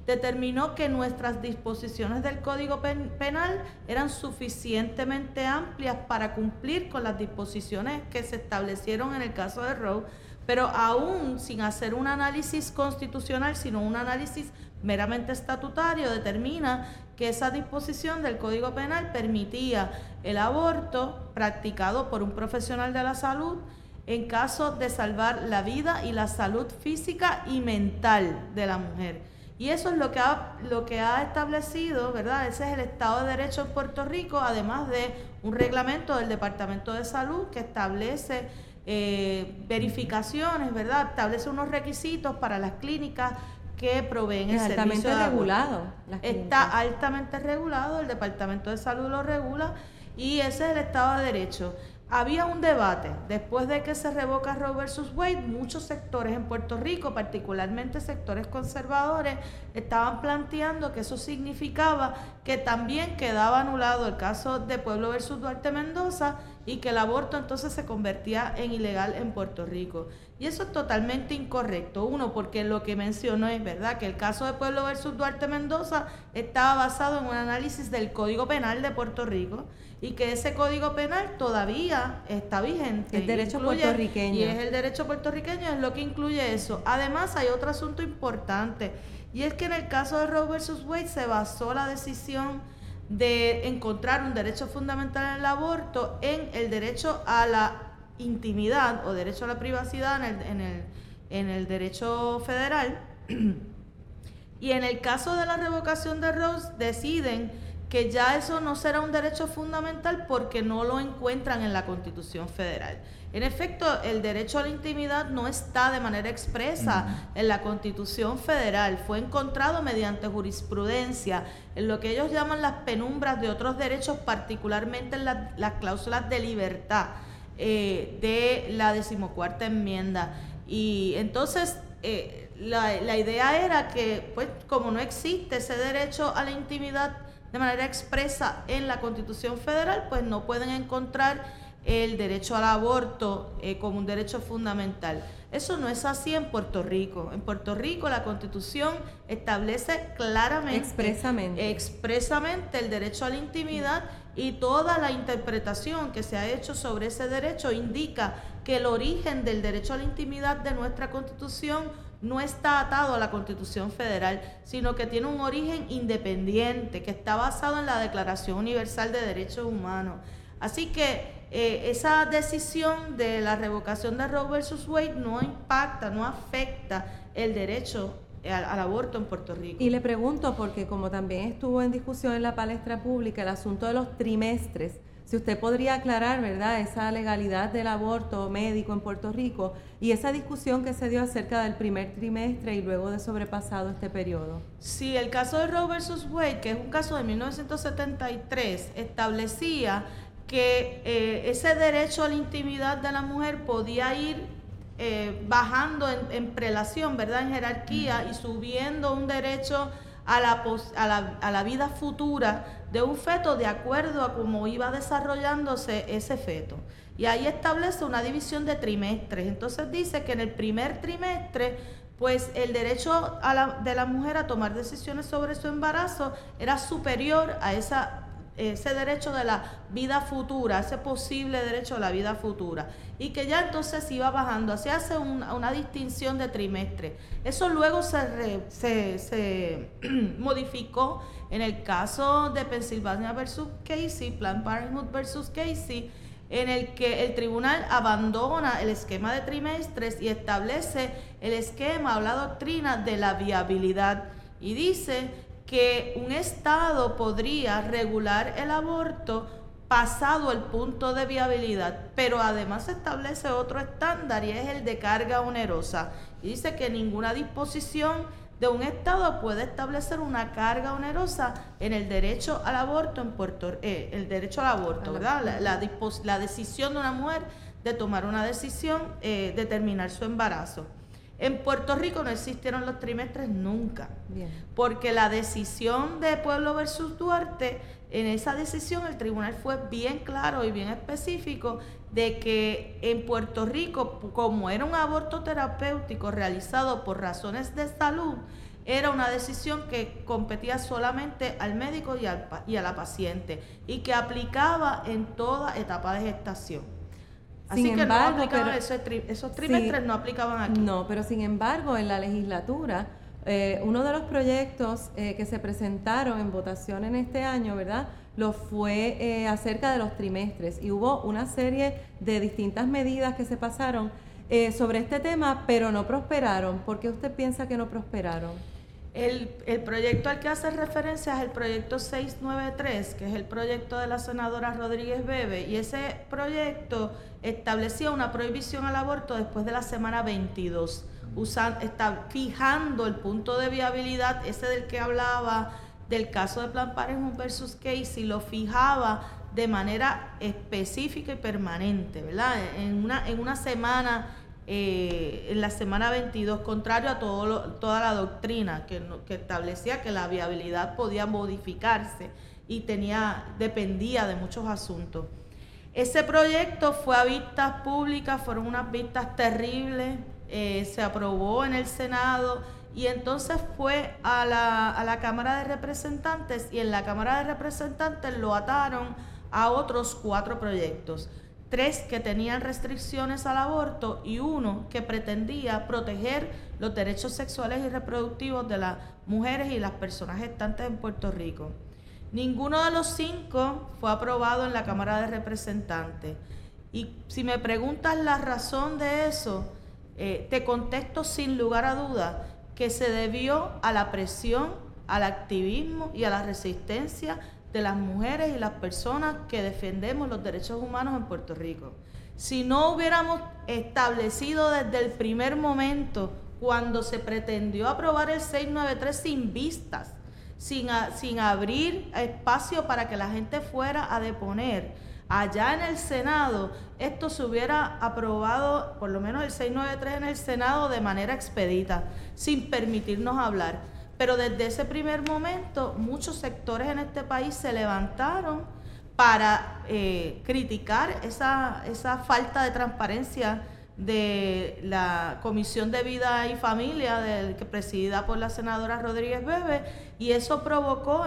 determinó que nuestras disposiciones del Código Pen- Penal eran suficientemente amplias para cumplir con las disposiciones que se establecieron en el caso de Roe, pero aún sin hacer un análisis constitucional, sino un análisis meramente estatutario, determina que esa disposición del Código Penal permitía el aborto practicado por un profesional de la salud en caso de salvar la vida y la salud física y mental de la mujer. Y eso es lo que ha, lo que ha establecido, ¿verdad? Ese es el Estado de Derecho en Puerto Rico, además de un reglamento del Departamento de Salud que establece eh, verificaciones, ¿verdad? Establece unos requisitos para las clínicas que proveen el Es altamente servicio de regulado. Está altamente regulado, el Departamento de Salud lo regula y ese es el Estado de Derecho. Había un debate después de que se revoca Roe versus Wade, muchos sectores en Puerto Rico, particularmente sectores conservadores, estaban planteando que eso significaba que también quedaba anulado el caso de Pueblo versus Duarte Mendoza y que el aborto entonces se convertía en ilegal en Puerto Rico. Y eso es totalmente incorrecto. Uno, porque lo que mencionó es verdad que el caso de Pueblo versus Duarte Mendoza estaba basado en un análisis del Código Penal de Puerto Rico y que ese Código Penal todavía está vigente. El derecho Incluye- puertorriqueño. Y es el derecho puertorriqueño, es lo que incluye eso. Además, hay otro asunto importante y es que en el caso de Roe versus Wade se basó la decisión de encontrar un derecho fundamental en el aborto en el derecho a la intimidad o derecho a la privacidad en el, en el, en el derecho federal. y en el caso de la revocación de Rose deciden que ya eso no será un derecho fundamental porque no lo encuentran en la Constitución Federal. En efecto, el derecho a la intimidad no está de manera expresa en la Constitución Federal, fue encontrado mediante jurisprudencia en lo que ellos llaman las penumbras de otros derechos, particularmente en las cláusulas de libertad eh, de la decimocuarta enmienda. Y entonces eh, la, la idea era que, pues, como no existe ese derecho a la intimidad, de manera expresa en la Constitución Federal, pues no pueden encontrar el derecho al aborto eh, como un derecho fundamental. Eso no es así en Puerto Rico. En Puerto Rico la Constitución establece claramente, expresamente, expresamente el derecho a la intimidad y toda la interpretación que se ha hecho sobre ese derecho indica que el origen del derecho a la intimidad de nuestra Constitución no está atado a la Constitución Federal, sino que tiene un origen independiente, que está basado en la Declaración Universal de Derechos Humanos. Así que eh, esa decisión de la revocación de Roe versus Wade no impacta, no afecta el derecho al, al, aborto en Puerto Rico. Y le pregunto, porque como también estuvo en discusión en la palestra pública el asunto de los trimestres, si usted podría aclarar, ¿verdad?, esa legalidad del aborto médico en Puerto Rico y esa discusión que se dio acerca del primer trimestre y luego de sobrepasado este periodo. Sí, el caso de Roe versus Wade, que es un caso de 1973, establecía que eh, ese derecho a la intimidad de la mujer podía ir eh, bajando en, en, prelación, ¿verdad? En jerarquía y subiendo un derecho a la, a la, a la vida futura de un feto de acuerdo a cómo iba desarrollándose ese feto. Y ahí establece una división de trimestres. Entonces dice que en el primer trimestre, pues el derecho a la, de la mujer a tomar decisiones sobre su embarazo era superior a esa ese derecho de la vida futura, ese posible derecho a la vida futura, y que ya entonces iba bajando, así hace una, distinción de trimestre. Eso luego se, se, se modificó en el caso de Pennsylvania versus Casey, Planned Parenthood versus Casey, en el que el tribunal abandona el esquema de trimestres y establece el esquema o la doctrina de la viabilidad y dice que un Estado podría regular el aborto pasado el punto de viabilidad, pero además establece otro estándar y es el de carga onerosa. Y dice que ninguna disposición de un Estado puede establecer una carga onerosa en el derecho al aborto en Puerto eh, el derecho al aborto, ¿verdad? La, la, decisión de una mujer de tomar una decisión eh, de terminar su embarazo. En Puerto Rico no existieron los trimestres nunca, porque la decisión de Pueblo versus Duarte, en esa decisión el tribunal fue bien claro y bien específico de que en Puerto Rico, como era un aborto terapéutico realizado por razones de salud, era una decisión que competía solamente al médico y, y a la paciente y que aplicaba en toda etapa de gestación. Así que no esos trimestres no aplicaban aquí. No, pero sin embargo, en la legislatura, eh, uno de los proyectos eh, que se presentaron en votación en este año, ¿verdad? Lo fue eh, acerca de los trimestres y hubo una serie de distintas medidas que se pasaron sobre este tema, pero no prosperaron. ¿Por qué usted piensa que no prosperaron? El, el, proyecto al que hace referencia es el proyecto 693, que es el proyecto de la senadora Rodríguez Bebe, y ese proyecto establecía una prohibición al aborto después de la semana 22, usando, está fijando el punto de viabilidad, ese del que hablaba del caso de Plan Parenthood versus Casey, lo fijaba de manera específica y permanente, ¿verdad? En una, en una semana eh, en la semana 22, contrario a toda la doctrina que, que, establecía que la viabilidad podía modificarse y tenía, dependía de muchos asuntos. Ese proyecto fue a vistas públicas, fueron unas vistas terribles, eh, se aprobó en el Senado y entonces fue a la, a la Cámara de Representantes y en la Cámara de Representantes lo ataron a otros cuatro proyectos tres que tenían restricciones al aborto y uno que pretendía proteger los derechos sexuales y reproductivos de las mujeres y las personas gestantes en Puerto Rico. Ninguno de los cinco fue aprobado en la Cámara de Representantes. Y si me preguntas la razón de eso, eh, te contesto sin lugar a duda que se debió a la presión, al activismo y a la resistencia de las mujeres y las personas que defendemos los derechos humanos en Puerto Rico. Si no hubiéramos establecido desde el primer momento, cuando se pretendió aprobar el 693 sin vistas, sin, sin abrir espacio para que la gente fuera a deponer, allá en el Senado, esto se hubiera aprobado, por lo menos el 693 en el Senado, de manera expedita, sin permitirnos hablar. Pero desde ese primer momento, muchos sectores en este país se levantaron para eh, criticar esa, esa falta de transparencia de la Comisión de Vida y Familia, que presidida por la senadora Rodríguez Bebe, y eso provocó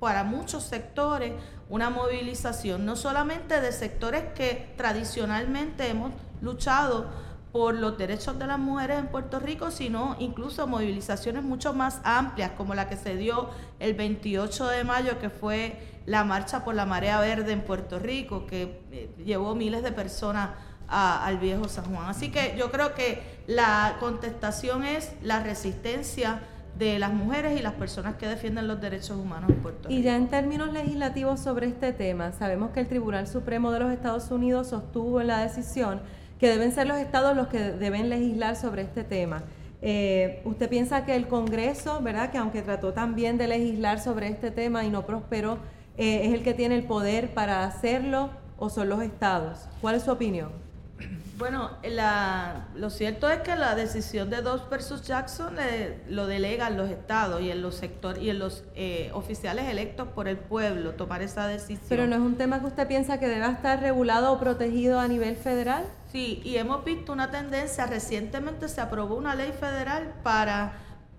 para muchos sectores una movilización, no solamente de sectores que tradicionalmente hemos luchado por los derechos de las mujeres en Puerto Rico, sino incluso movilizaciones mucho más amplias, como la que se dio el 28 de mayo, que fue la marcha por la marea verde en Puerto Rico, que eh, llevó miles de personas al viejo San Juan. Así que yo creo que la contestación es la resistencia de las mujeres y las personas que defienden los derechos humanos en Puerto Rico. Y ya en términos legislativos sobre este tema, sabemos que el Tribunal Supremo de los Estados Unidos sostuvo en la decisión que deben ser los estados los que deben legislar sobre este tema. Eh, ¿Usted piensa que el Congreso, verdad, que aunque trató también de legislar sobre este tema y no prosperó, eh, es el que tiene el poder para hacerlo o son los estados? ¿Cuál es su opinión? Bueno, la, lo cierto es que la decisión de Dobbs versus Jackson eh, lo delegan los estados y en los sectores y en los eh, oficiales electos por el pueblo tomar esa decisión. Pero no es un tema que usted piensa que deba estar regulado o protegido a nivel federal. Sí, y hemos visto una tendencia. Recientemente se aprobó una ley federal para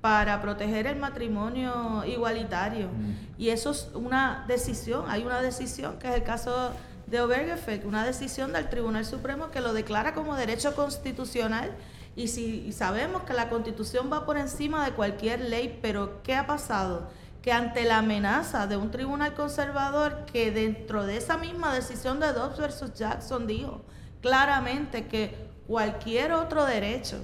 para proteger el matrimonio igualitario. Mm. Y eso es una decisión, hay una decisión que es el caso de Obergefell, una decisión del Tribunal Supremo que lo declara como derecho constitucional. Y si sabemos que la constitución va por encima de cualquier ley, pero ¿qué ha pasado? Que ante la amenaza de un tribunal conservador que dentro de esa misma decisión de Dobbs versus Jackson dijo claramente que cualquier otro derecho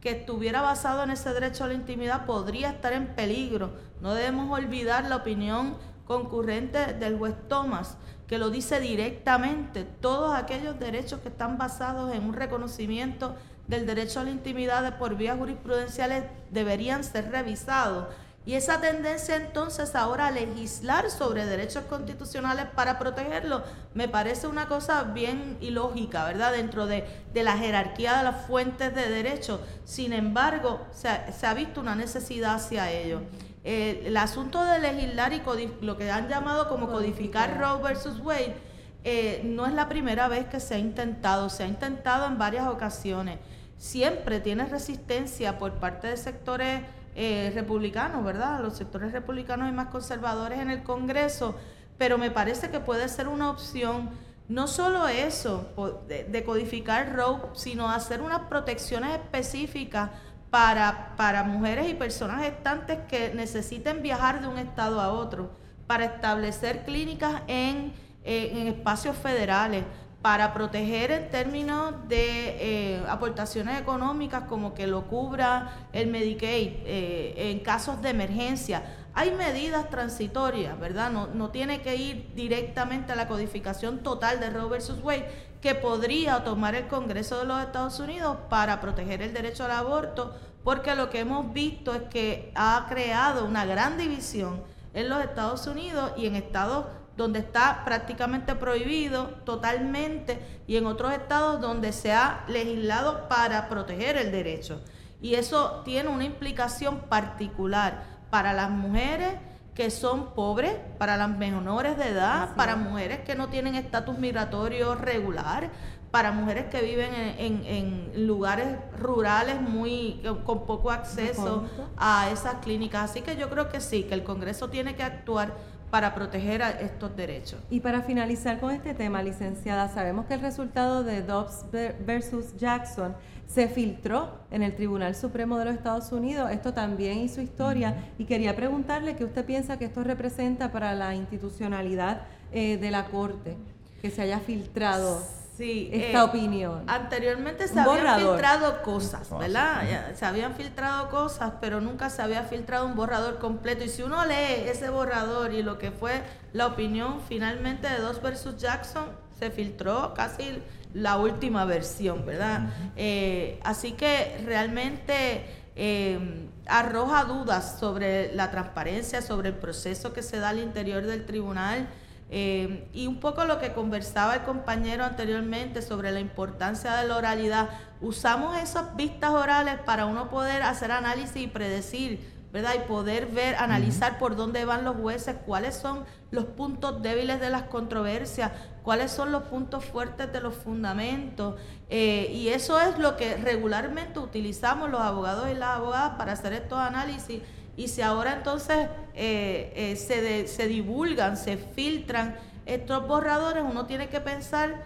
que estuviera basado en ese derecho a la intimidad podría estar en peligro. No debemos olvidar la opinión concurrente del juez Thomas, que lo dice directamente, todos aquellos derechos que están basados en un reconocimiento del derecho a la intimidad por vías jurisprudenciales deberían ser revisados. Y esa tendencia entonces ahora a legislar sobre derechos constitucionales para protegerlos me parece una cosa bien ilógica, ¿verdad? Dentro de, la jerarquía de las fuentes de derecho. Sin embargo, se se ha visto una necesidad hacia ello. Eh, el asunto de legislar y lo que han llamado como codificar Roe versus Wade eh, no es la primera vez que se ha intentado, se ha intentado en varias ocasiones. Siempre tiene resistencia por parte de sectores eh, republicanos, ¿verdad? Los sectores republicanos y más conservadores en el Congreso, pero me parece que puede ser una opción. No solo eso, de, codificar Roe, sino hacer unas protecciones específicas para, para mujeres y personas gestantes que necesiten viajar de un estado a otro, para establecer clínicas en, eh, espacios federales, para proteger en términos de eh, aportaciones económicas como que lo cubra el Medicaid eh, en casos de emergencia. Hay medidas transitorias, ¿verdad? No, no tiene que ir directamente a la codificación total de Roe versus Wade, que podría tomar el Congreso de los Estados Unidos para proteger el derecho al aborto, porque lo que hemos visto es que ha creado una gran división en los Estados Unidos y en estados donde está prácticamente prohibido totalmente y en otros estados donde se ha legislado para proteger el derecho. Y eso tiene una implicación particular para las mujeres que son pobres, para las menores de edad, para mujeres que no tienen estatus migratorio regular, para mujeres que viven en, lugares rurales muy con poco acceso a esas clínicas. Así que yo creo que sí, que el Congreso tiene que actuar para proteger a estos derechos. Y para finalizar con este tema, licenciada, sabemos que el resultado de Dobbs versus Jackson se filtró en el Tribunal Supremo de los Estados Unidos. Esto también hizo historia y quería preguntarle qué usted piensa que esto representa para la institucionalidad eh, de la Corte, que se haya filtrado. Sí, esta opinión. Anteriormente se habían filtrado cosas, ¿verdad? Se habían filtrado cosas, pero nunca se había filtrado un borrador completo. Y si uno lee ese borrador y lo que fue la opinión finalmente de Dos versus Jackson, se filtró casi la última versión, ¿verdad? Eh, así que realmente eh, arroja dudas sobre la transparencia, sobre el proceso que se da al interior del tribunal. Eh, y un poco lo que conversaba el compañero anteriormente sobre la importancia de la oralidad. Usamos esas vistas orales para uno poder hacer análisis y predecir, ¿verdad? Y poder ver, analizar por dónde van los jueces, cuáles son los puntos débiles de las controversias, cuáles son los puntos fuertes de los fundamentos. Eh, y eso es lo que regularmente utilizamos los abogados y las abogadas para hacer estos análisis y si ahora entonces eh, eh, se, se divulgan, se filtran estos borradores, uno tiene que pensar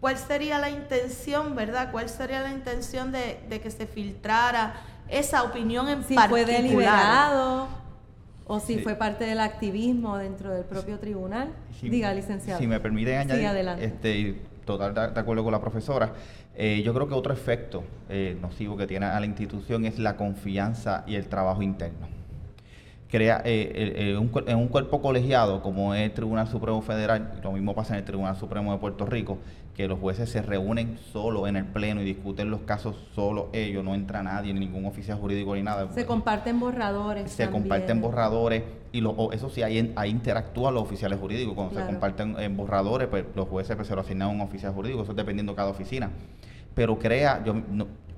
cuál sería la intención, ¿verdad? ¿Cuál sería la intención de, que se filtrara esa opinión en si fue deliberado o si fue parte del activismo dentro del propio tribunal. Diga, licenciado. Si me permiten añadir, este, total de, acuerdo con la profesora, eh, yo creo que otro efecto nocivo que tiene a la institución es la confianza y el trabajo interno crea eh, un, en un cuerpo colegiado como es el Tribunal Supremo Federal, lo mismo pasa en el Tribunal Supremo de Puerto Rico, que los jueces se reúnen solo en el pleno y discuten los casos solo ellos, no entra nadie, ni ningún oficial jurídico ni nada. Se comparten borradores. Se comparten borradores y lo, eso sí, ahí, ahí interactúan los oficiales jurídicos. Cuando se comparten en borradores, pues los jueces pues, se lo asignan a un oficial jurídico, eso dependiendo de cada oficina. Pero crea, yo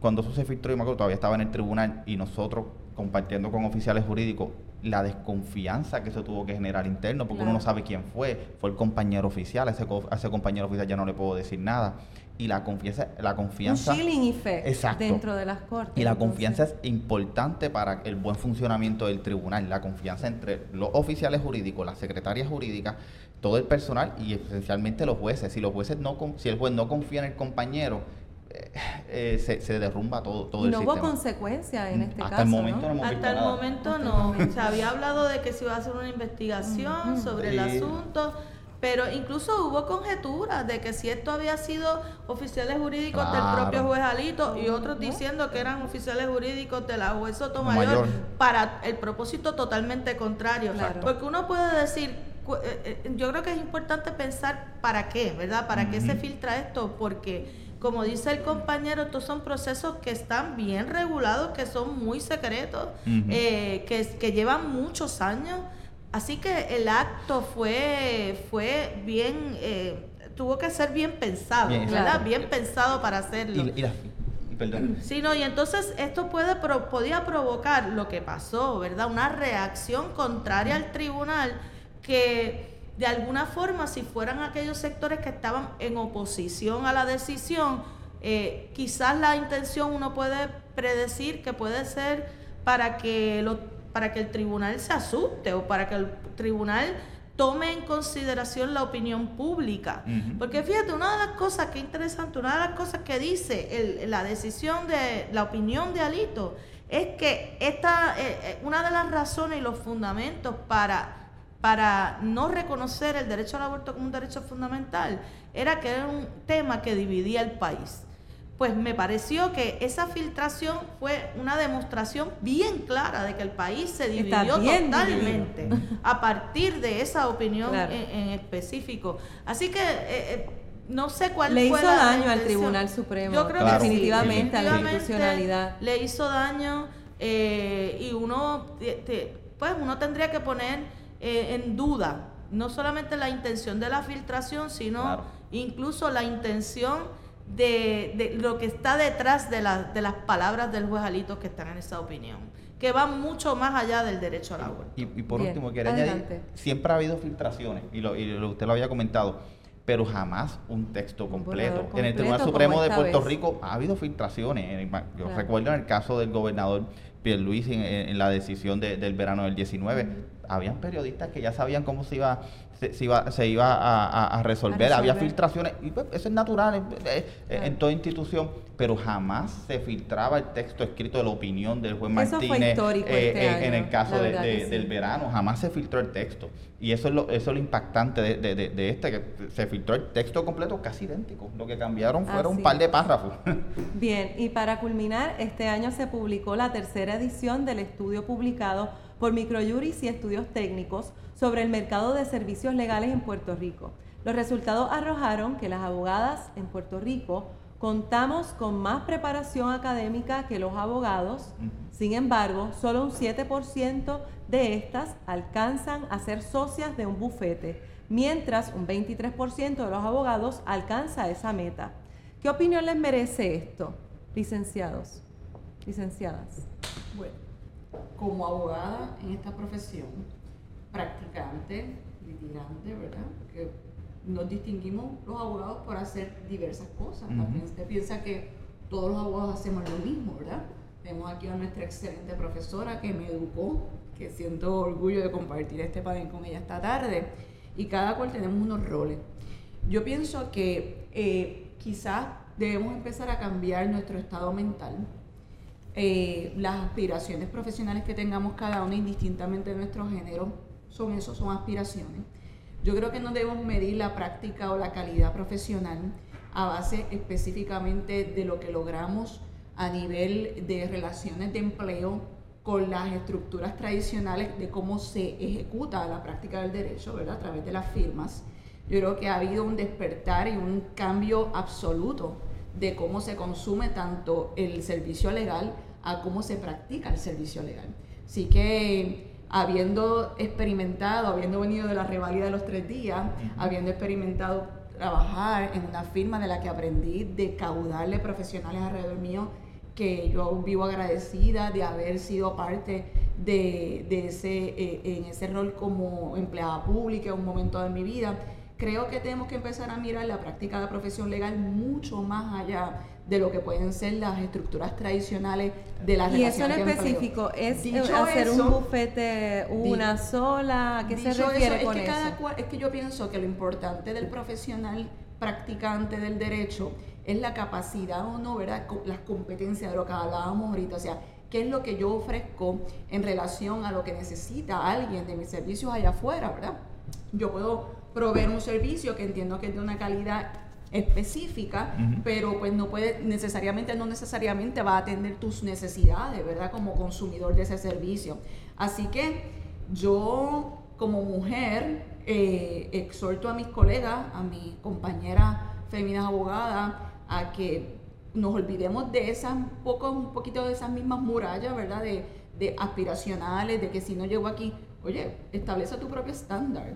cuando eso se filtró, yo me acuerdo, todavía estaba en el tribunal y nosotros compartiendo con oficiales jurídicos la desconfianza que se tuvo que generar interno, porque uno no sabe quién fue, fue el compañero oficial, a ese, ese compañero oficial ya no le puedo decir nada. Y la confianza, la confianza. Un chilling effect dentro de las cortes. Y la confianza es importante para el buen funcionamiento del tribunal. La confianza entre los oficiales jurídicos, las secretarias jurídicas, todo el personal y esencialmente los jueces. Si los jueces no, si el juez no confía en el compañero, eh, se, derrumba todo, todo y no hubo consecuencias en este Hasta caso. El momento ¿no? no Hasta el momento no. Se había hablado de que se iba a hacer una investigación sobre el asunto. Pero incluso hubo conjeturas de que si esto había sido oficiales jurídicos del propio juez Alito y otros diciendo que eran oficiales jurídicos de la juez Sotomayor para el propósito totalmente contrario. Porque uno puede decir, eh, eh, yo creo que es importante pensar para qué, ¿verdad? ¿Para qué se filtra esto? Porque como dice el compañero, estos son procesos que están bien regulados, que son muy secretos, eh, que, llevan muchos años. Así que el acto fue, fue bien, eh, tuvo que ser bien pensado, ¿verdad? Bien pensado para hacerlo. Y, perdón. Sí, no, y entonces esto puede podía provocar lo que pasó, ¿verdad? Una reacción contraria al tribunal que de alguna forma, si fueran aquellos sectores que estaban en oposición a la decisión, eh, quizás la intención uno puede predecir que puede ser para que, lo, para que el tribunal se asuste o para que el tribunal tome en consideración la opinión pública. Porque fíjate, una de las cosas que es interesante, una de las cosas que dice la decisión de la opinión de Alito, es que esta, eh, eh, una de las razones y los fundamentos para para no reconocer el derecho al aborto como un derecho fundamental era que era un tema que dividía el país. Pues me pareció que esa filtración fue una demostración bien clara de que el país se dividió totalmente a partir de esa opinión en, específico. Así que eh, eh, no sé cuál le fue hizo daño al Tribunal Supremo. Yo creo que definitivamente, a la institucionalidad. Le hizo daño eh, y uno, pues uno tendría que poner eh, en duda no solamente la intención de la filtración, sino incluso la intención de, lo que está detrás de, de las palabras del juez Alito que están en esa opinión, que van mucho más allá del derecho al aborto. Y, por último, quiero añadir, siempre ha habido filtraciones, y, lo, y usted lo había comentado, pero jamás un texto completo. en el Tribunal Supremo de Puerto Rico ha habido filtraciones. Yo recuerdo en el caso del gobernador Pierluisi en, en la decisión del verano del 19. Habían periodistas que ya sabían cómo se iba se, iba, se iba a, resolver. Había filtraciones, y pues, eso es natural en, toda institución, pero jamás se filtraba el texto escrito de la opinión del juez Martínez eh, este en, el caso del verano, jamás se filtró el texto. Y eso es lo, eso es lo impactante de, este, que se filtró el texto completo casi idéntico. Lo que cambiaron fueron un par de párrafos. Bien, y para culminar, este año se publicó la tercera edición del estudio publicado por Microjuris y Estudios Técnicos sobre el mercado de servicios legales en Puerto Rico. Los resultados arrojaron que las abogadas en Puerto Rico contamos con más preparación académica que los abogados, sin embargo, solo un 7% de estas alcanzan a ser socias de un bufete, mientras un 23% de los abogados alcanza esa meta. ¿Qué opinión les merece esto, licenciados, licenciadas? Bueno, como abogada en esta profesión, practicante, litigante, ¿verdad? Que nos distinguimos los abogados por hacer diversas cosas. También usted piensa que todos los abogados hacemos lo mismo, ¿verdad? Tenemos aquí a nuestra excelente profesora que me educó, que siento orgullo de compartir este panel con ella esta tarde, y cada cual tenemos unos roles. Yo pienso que eh, quizás debemos empezar a cambiar nuestro estado mental, eh, las aspiraciones profesionales que tengamos cada uno indistintamente de nuestro género, son eso, son aspiraciones. Yo creo que no debemos medir la práctica o la calidad profesional a base específicamente de lo que logramos a nivel de relaciones de empleo con las estructuras tradicionales de cómo se ejecuta la práctica del derecho, ¿verdad? A través de las firmas. Yo creo que ha habido un despertar y un cambio absoluto de cómo se consume tanto el servicio legal a cómo se practica el servicio legal. Así que habiendo experimentado, habiendo venido de la rivalidad de los tres días, habiendo experimentado trabajar en una firma de la que aprendí de caudales profesionales alrededor mío, que yo vivo agradecida de haber sido parte de, ese, eh, en ese rol como empleada pública en un momento de mi vida. Creo que tenemos que empezar a mirar la práctica de la profesión legal mucho más allá de lo que pueden ser las estructuras tradicionales de la Y eso en específico, ¿es hacer un bufete una sola? ¿A qué se refiere eso, con es que Cada cual, es que yo pienso que lo importante del profesional practicante del derecho es la capacidad o no, ¿verdad? Las competencias de lo que hablábamos ahorita, o sea, qué es lo que yo ofrezco en relación a lo que necesita alguien de mis servicios allá afuera, ¿verdad? Yo puedo proveer un servicio que entiendo que es de una calidad específica, pero pues no puede necesariamente, no necesariamente va a atender tus necesidades, ¿verdad? Como consumidor de ese servicio. Así que yo como mujer eh, exhorto a mis colegas, a mis compañeras féminas abogadas, a que nos olvidemos de esas, un, poco, un poquito de esas mismas murallas, ¿verdad? De, de aspiracionales, de que si no llego aquí, oye, establece tu propio estándar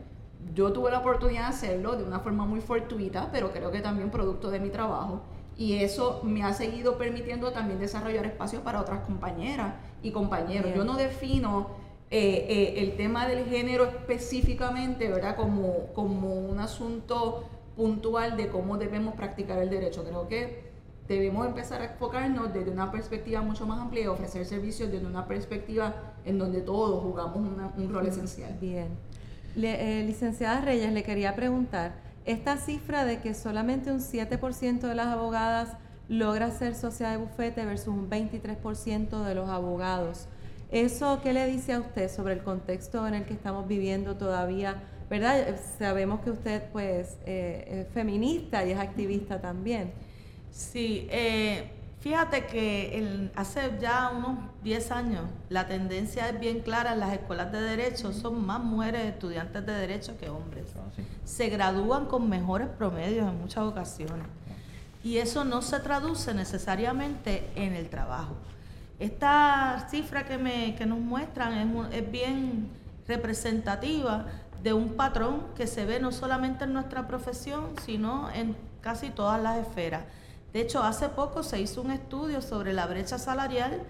yo tuve la oportunidad de hacerlo de una forma muy fortuita, pero creo que también producto de mi trabajo. Y eso me ha seguido permitiendo también desarrollar espacios para otras compañeras y compañeros. Yo no defino eh, eh, el tema del género específicamente, ¿verdad? Como, como un asunto puntual de cómo debemos practicar el derecho. Creo que debemos empezar a enfocarnos desde una perspectiva mucho más amplia y ofrecer servicios desde una perspectiva en donde todos jugamos un rol esencial. Bien. Le, eh, licenciada Reyes, le quería preguntar, esta cifra de que solamente un 7% de las abogadas logra ser sociedad de bufete versus un 23% de los abogados, ¿eso qué le dice a usted sobre el contexto en el que estamos viviendo todavía? ¿Verdad? Sabemos que usted pues eh, es feminista y es activista también. Sí, eh, Fíjate que hace ya unos 10 años la tendencia es bien clara en las escuelas de derecho, son más mujeres estudiantes de derecho que hombres. Ah, Se gradúan con mejores promedios en muchas ocasiones. Y eso no se traduce necesariamente en el trabajo. Esta cifra que, me, que nos muestran es, es bien representativa de un patrón que se ve no solamente en nuestra profesión, sino en casi todas las esferas. De hecho, hace poco se hizo un estudio sobre la brecha salarial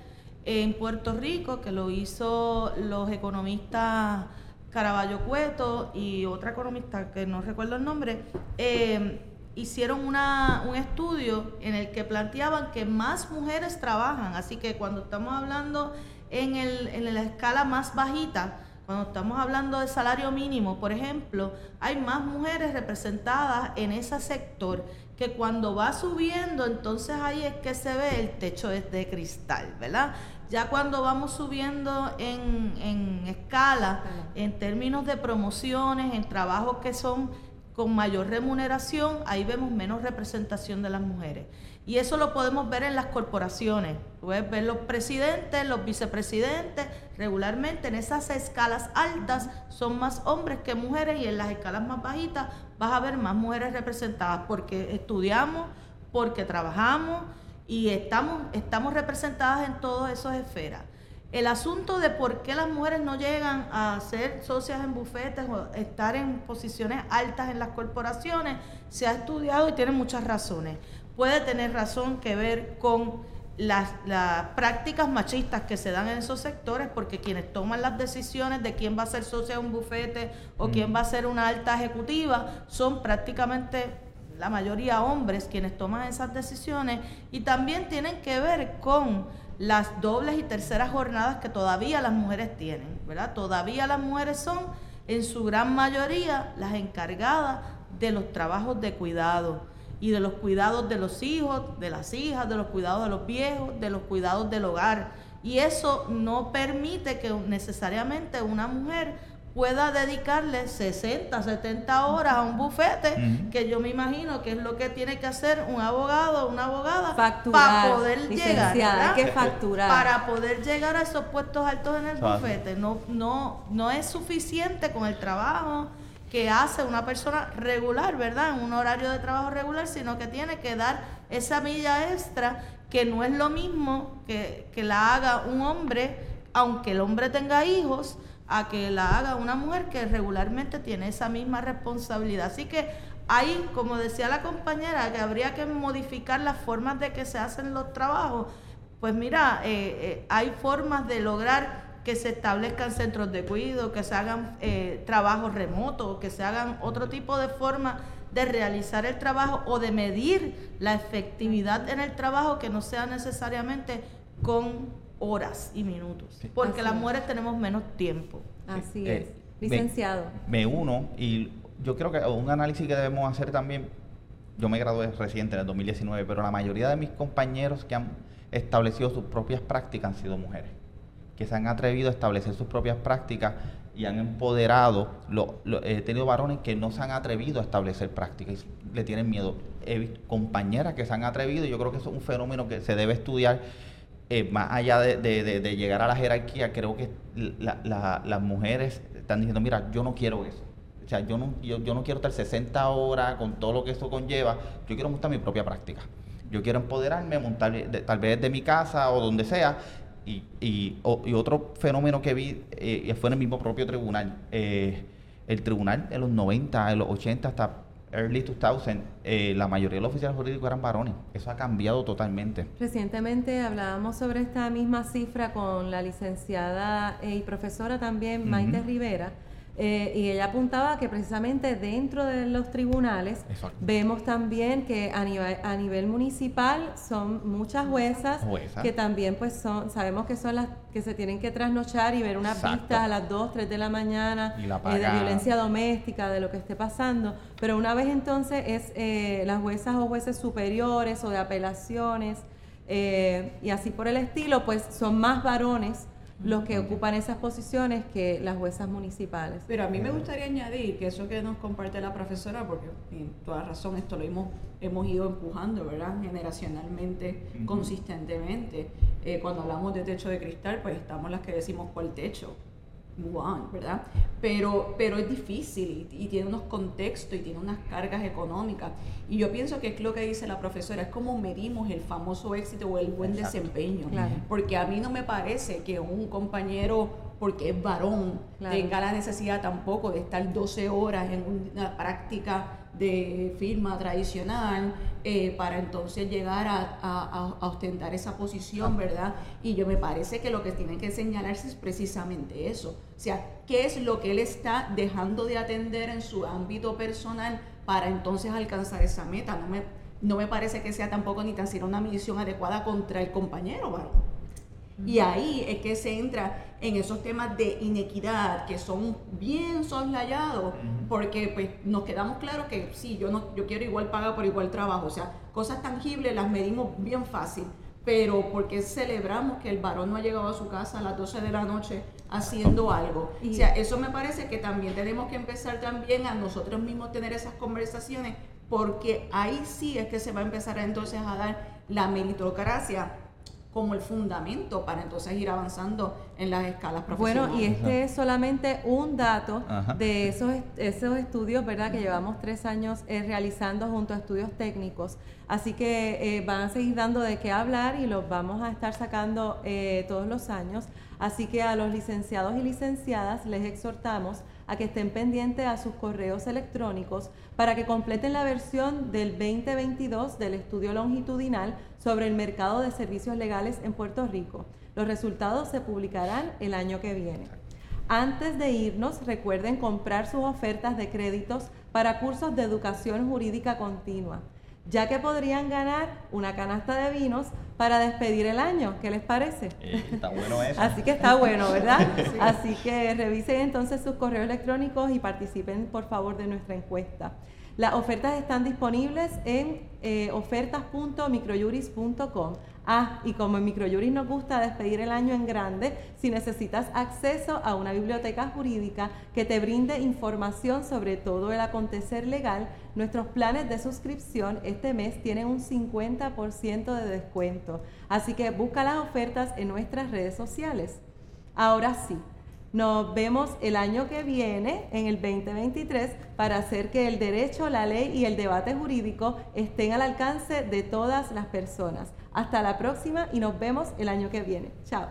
en Puerto Rico, que lo hizo los economistas Caraballo Cueto y otra economista que no recuerdo el nombre, eh, hicieron un estudio en el que planteaban que más mujeres trabajan. Así que cuando estamos hablando en, el, en la escala más bajita, cuando estamos hablando de salario mínimo, por ejemplo, hay más mujeres representadas en ese sector que cuando va subiendo, entonces ahí es que se ve el techo es de cristal, ¿verdad? Ya cuando vamos subiendo en, en escala, en términos de promociones, en trabajos que son con mayor remuneración, ahí vemos menos representación de las mujeres. Y eso lo podemos ver en las corporaciones. Puedes ver los presidentes, los vicepresidentes, regularmente en esas escalas altas son más hombres que mujeres y en las escalas más bajitas vas a ver más mujeres representadas porque estudiamos, porque trabajamos y estamos, representadas en todas esas esferas. El asunto de por qué las mujeres no llegan a ser socias en bufetes o estar en posiciones altas en las corporaciones se ha estudiado y tiene muchas razones puede tener razón que ver con las, prácticas machistas que se dan en esos sectores, porque quienes toman las decisiones de quién va a ser socio de un bufete o mm. quién va a ser una alta ejecutiva son prácticamente la mayoría hombres quienes toman esas decisiones y también tienen que ver con las dobles y terceras jornadas que todavía las mujeres tienen, ¿verdad? Todavía las mujeres son en su gran mayoría las encargadas de los trabajos de cuidado y de los cuidados de los hijos, de las hijas, de los cuidados de los viejos, de los cuidados del hogar. Y eso no permite que necesariamente una mujer pueda dedicarle 60, 70 horas a un bufete, que yo me imagino que es lo que tiene que hacer un abogado o una abogada para poder llegar, que facturar. para poder llegar a esos puestos altos en el bufete. No, no, no es suficiente con el trabajo que hace una persona regular, ¿verdad? En un horario de trabajo regular, sino que tiene que dar esa milla extra que no es lo mismo que, que la haga un hombre, aunque el hombre tenga hijos, a que la haga una mujer que regularmente tiene esa misma responsabilidad. Así que ahí, como decía la compañera, que habría que modificar las formas de que se hacen los trabajos. Pues mira, eh, eh, hay formas de lograr que se establezcan centros de cuidado, que se hagan eh, trabajos remotos, que se hagan otro tipo de forma de realizar el trabajo o de medir la efectividad en el trabajo que no sea necesariamente con horas y minutos, porque las mujeres tenemos menos tiempo. Así es. Eh, Licenciado. Me, uno y yo creo que un análisis que debemos hacer también, yo me gradué reciente en el 2019, pero la mayoría de mis compañeros que han establecido sus propias prácticas han sido mujeres que se han atrevido a establecer sus propias prácticas y han empoderado, he tenido varones que no se han atrevido a establecer prácticas y le tienen miedo. He visto compañeras que se han atrevido y yo creo que eso es un fenómeno que se debe estudiar eh, más allá de, llegar a la jerarquía. Creo que las mujeres están diciendo, mira, yo no quiero eso. O sea, yo no, yo, no quiero estar 60 horas con todo lo que eso conlleva. Yo quiero montar mi propia práctica. Yo quiero empoderarme, montar tal vez de mi casa o donde sea y, y, otro fenómeno que vi eh, fue en el mismo propio tribunal. Eh, el tribunal en los 90, en los 80, hasta early 2000, eh, la mayoría de los oficiales jurídicos eran varones. Eso ha cambiado totalmente. Recientemente hablábamos sobre esta misma cifra con la licenciada y profesora también, Maite Rivera eh, y ella apuntaba que precisamente dentro de los tribunales vemos también que a nivel, a nivel municipal son muchas juezas que también pues son, sabemos que son las que se tienen que trasnochar y ver unas vistas a las 2, 3 de la mañana eh, de violencia doméstica, de lo que esté pasando, pero una vez entonces es eh, las juezas o jueces superiores o de apelaciones y así por el estilo, pues son más varones los que ocupan esas posiciones que las juezas municipales. Pero a mí me gustaría añadir que eso que nos comparte la profesora, porque en toda razón esto lo hemos, hemos ido empujando, ¿verdad? Generacionalmente, consistentemente. Eh, cuando hablamos de techo de cristal, pues estamos las que decimos cuál techo ¿verdad? Pero, pero es difícil y, tiene unos contextos y tiene unas cargas económicas. Y yo pienso que es lo que dice la profesora, es como medimos el famoso éxito o el buen desempeño. Porque a mí no me parece que un compañero, porque es varón, tenga la necesidad tampoco de estar 12 horas en una práctica de firma tradicional eh, para entonces llegar a, ostentar esa posición, ¿verdad? Y yo me parece que lo que tiene que señalarse es precisamente eso. O sea, ¿qué es lo que él está dejando de atender en su ámbito personal para entonces alcanzar esa meta? No me, no me parece que sea tampoco ni tan siquiera una misión adecuada contra el compañero, ¿verdad? Y ahí es que se entra en esos temas de inequidad que son bien soslayados, porque pues nos quedamos claros que sí, yo no yo quiero igual paga por igual trabajo, o sea, cosas tangibles las medimos bien fácil, pero porque celebramos que el varón no ha llegado a su casa a las 12 de la noche haciendo algo. o sea, eso me parece que también tenemos que empezar también a nosotros mismos tener esas conversaciones, porque ahí sí es que se va a empezar entonces a dar la meritocracia como el fundamento para entonces ir avanzando en las escalas profesionales. Bueno, y este es solamente un dato de esos, esos estudios, ¿verdad?, que llevamos tres años eh, realizando junto a estudios técnicos. Así que eh, van a seguir dando de qué hablar y los vamos a estar sacando eh, todos los años. Así que a los licenciados y licenciadas les exhortamos a que estén pendientes a sus correos electrónicos para que completen la versión del 2022 del estudio longitudinal sobre el mercado de servicios legales en Puerto Rico. Los resultados se publicarán el año que viene. Antes de irnos, recuerden comprar sus ofertas de créditos para cursos de educación jurídica continua, ya que podrían ganar una canasta de vinos para despedir el año. ¿Qué les parece? Eh, está bueno eso. Así que está bueno, ¿verdad? Así que revisen entonces sus correos electrónicos y participen por favor de nuestra encuesta. Las ofertas están disponibles en eh, ofertas.microjuris.com. Ah, y como en Microjuris nos gusta despedir el año en grande, si necesitas acceso a una biblioteca jurídica que te brinde información sobre todo el acontecer legal, nuestros planes de suscripción este mes tienen un 50% de descuento. Así que busca las ofertas en nuestras redes sociales. Ahora sí. Nos vemos el año que viene, en el 2023, para hacer que el derecho, la ley y el debate jurídico estén al alcance de todas las personas. Hasta la próxima y nos vemos el año que viene. Chao.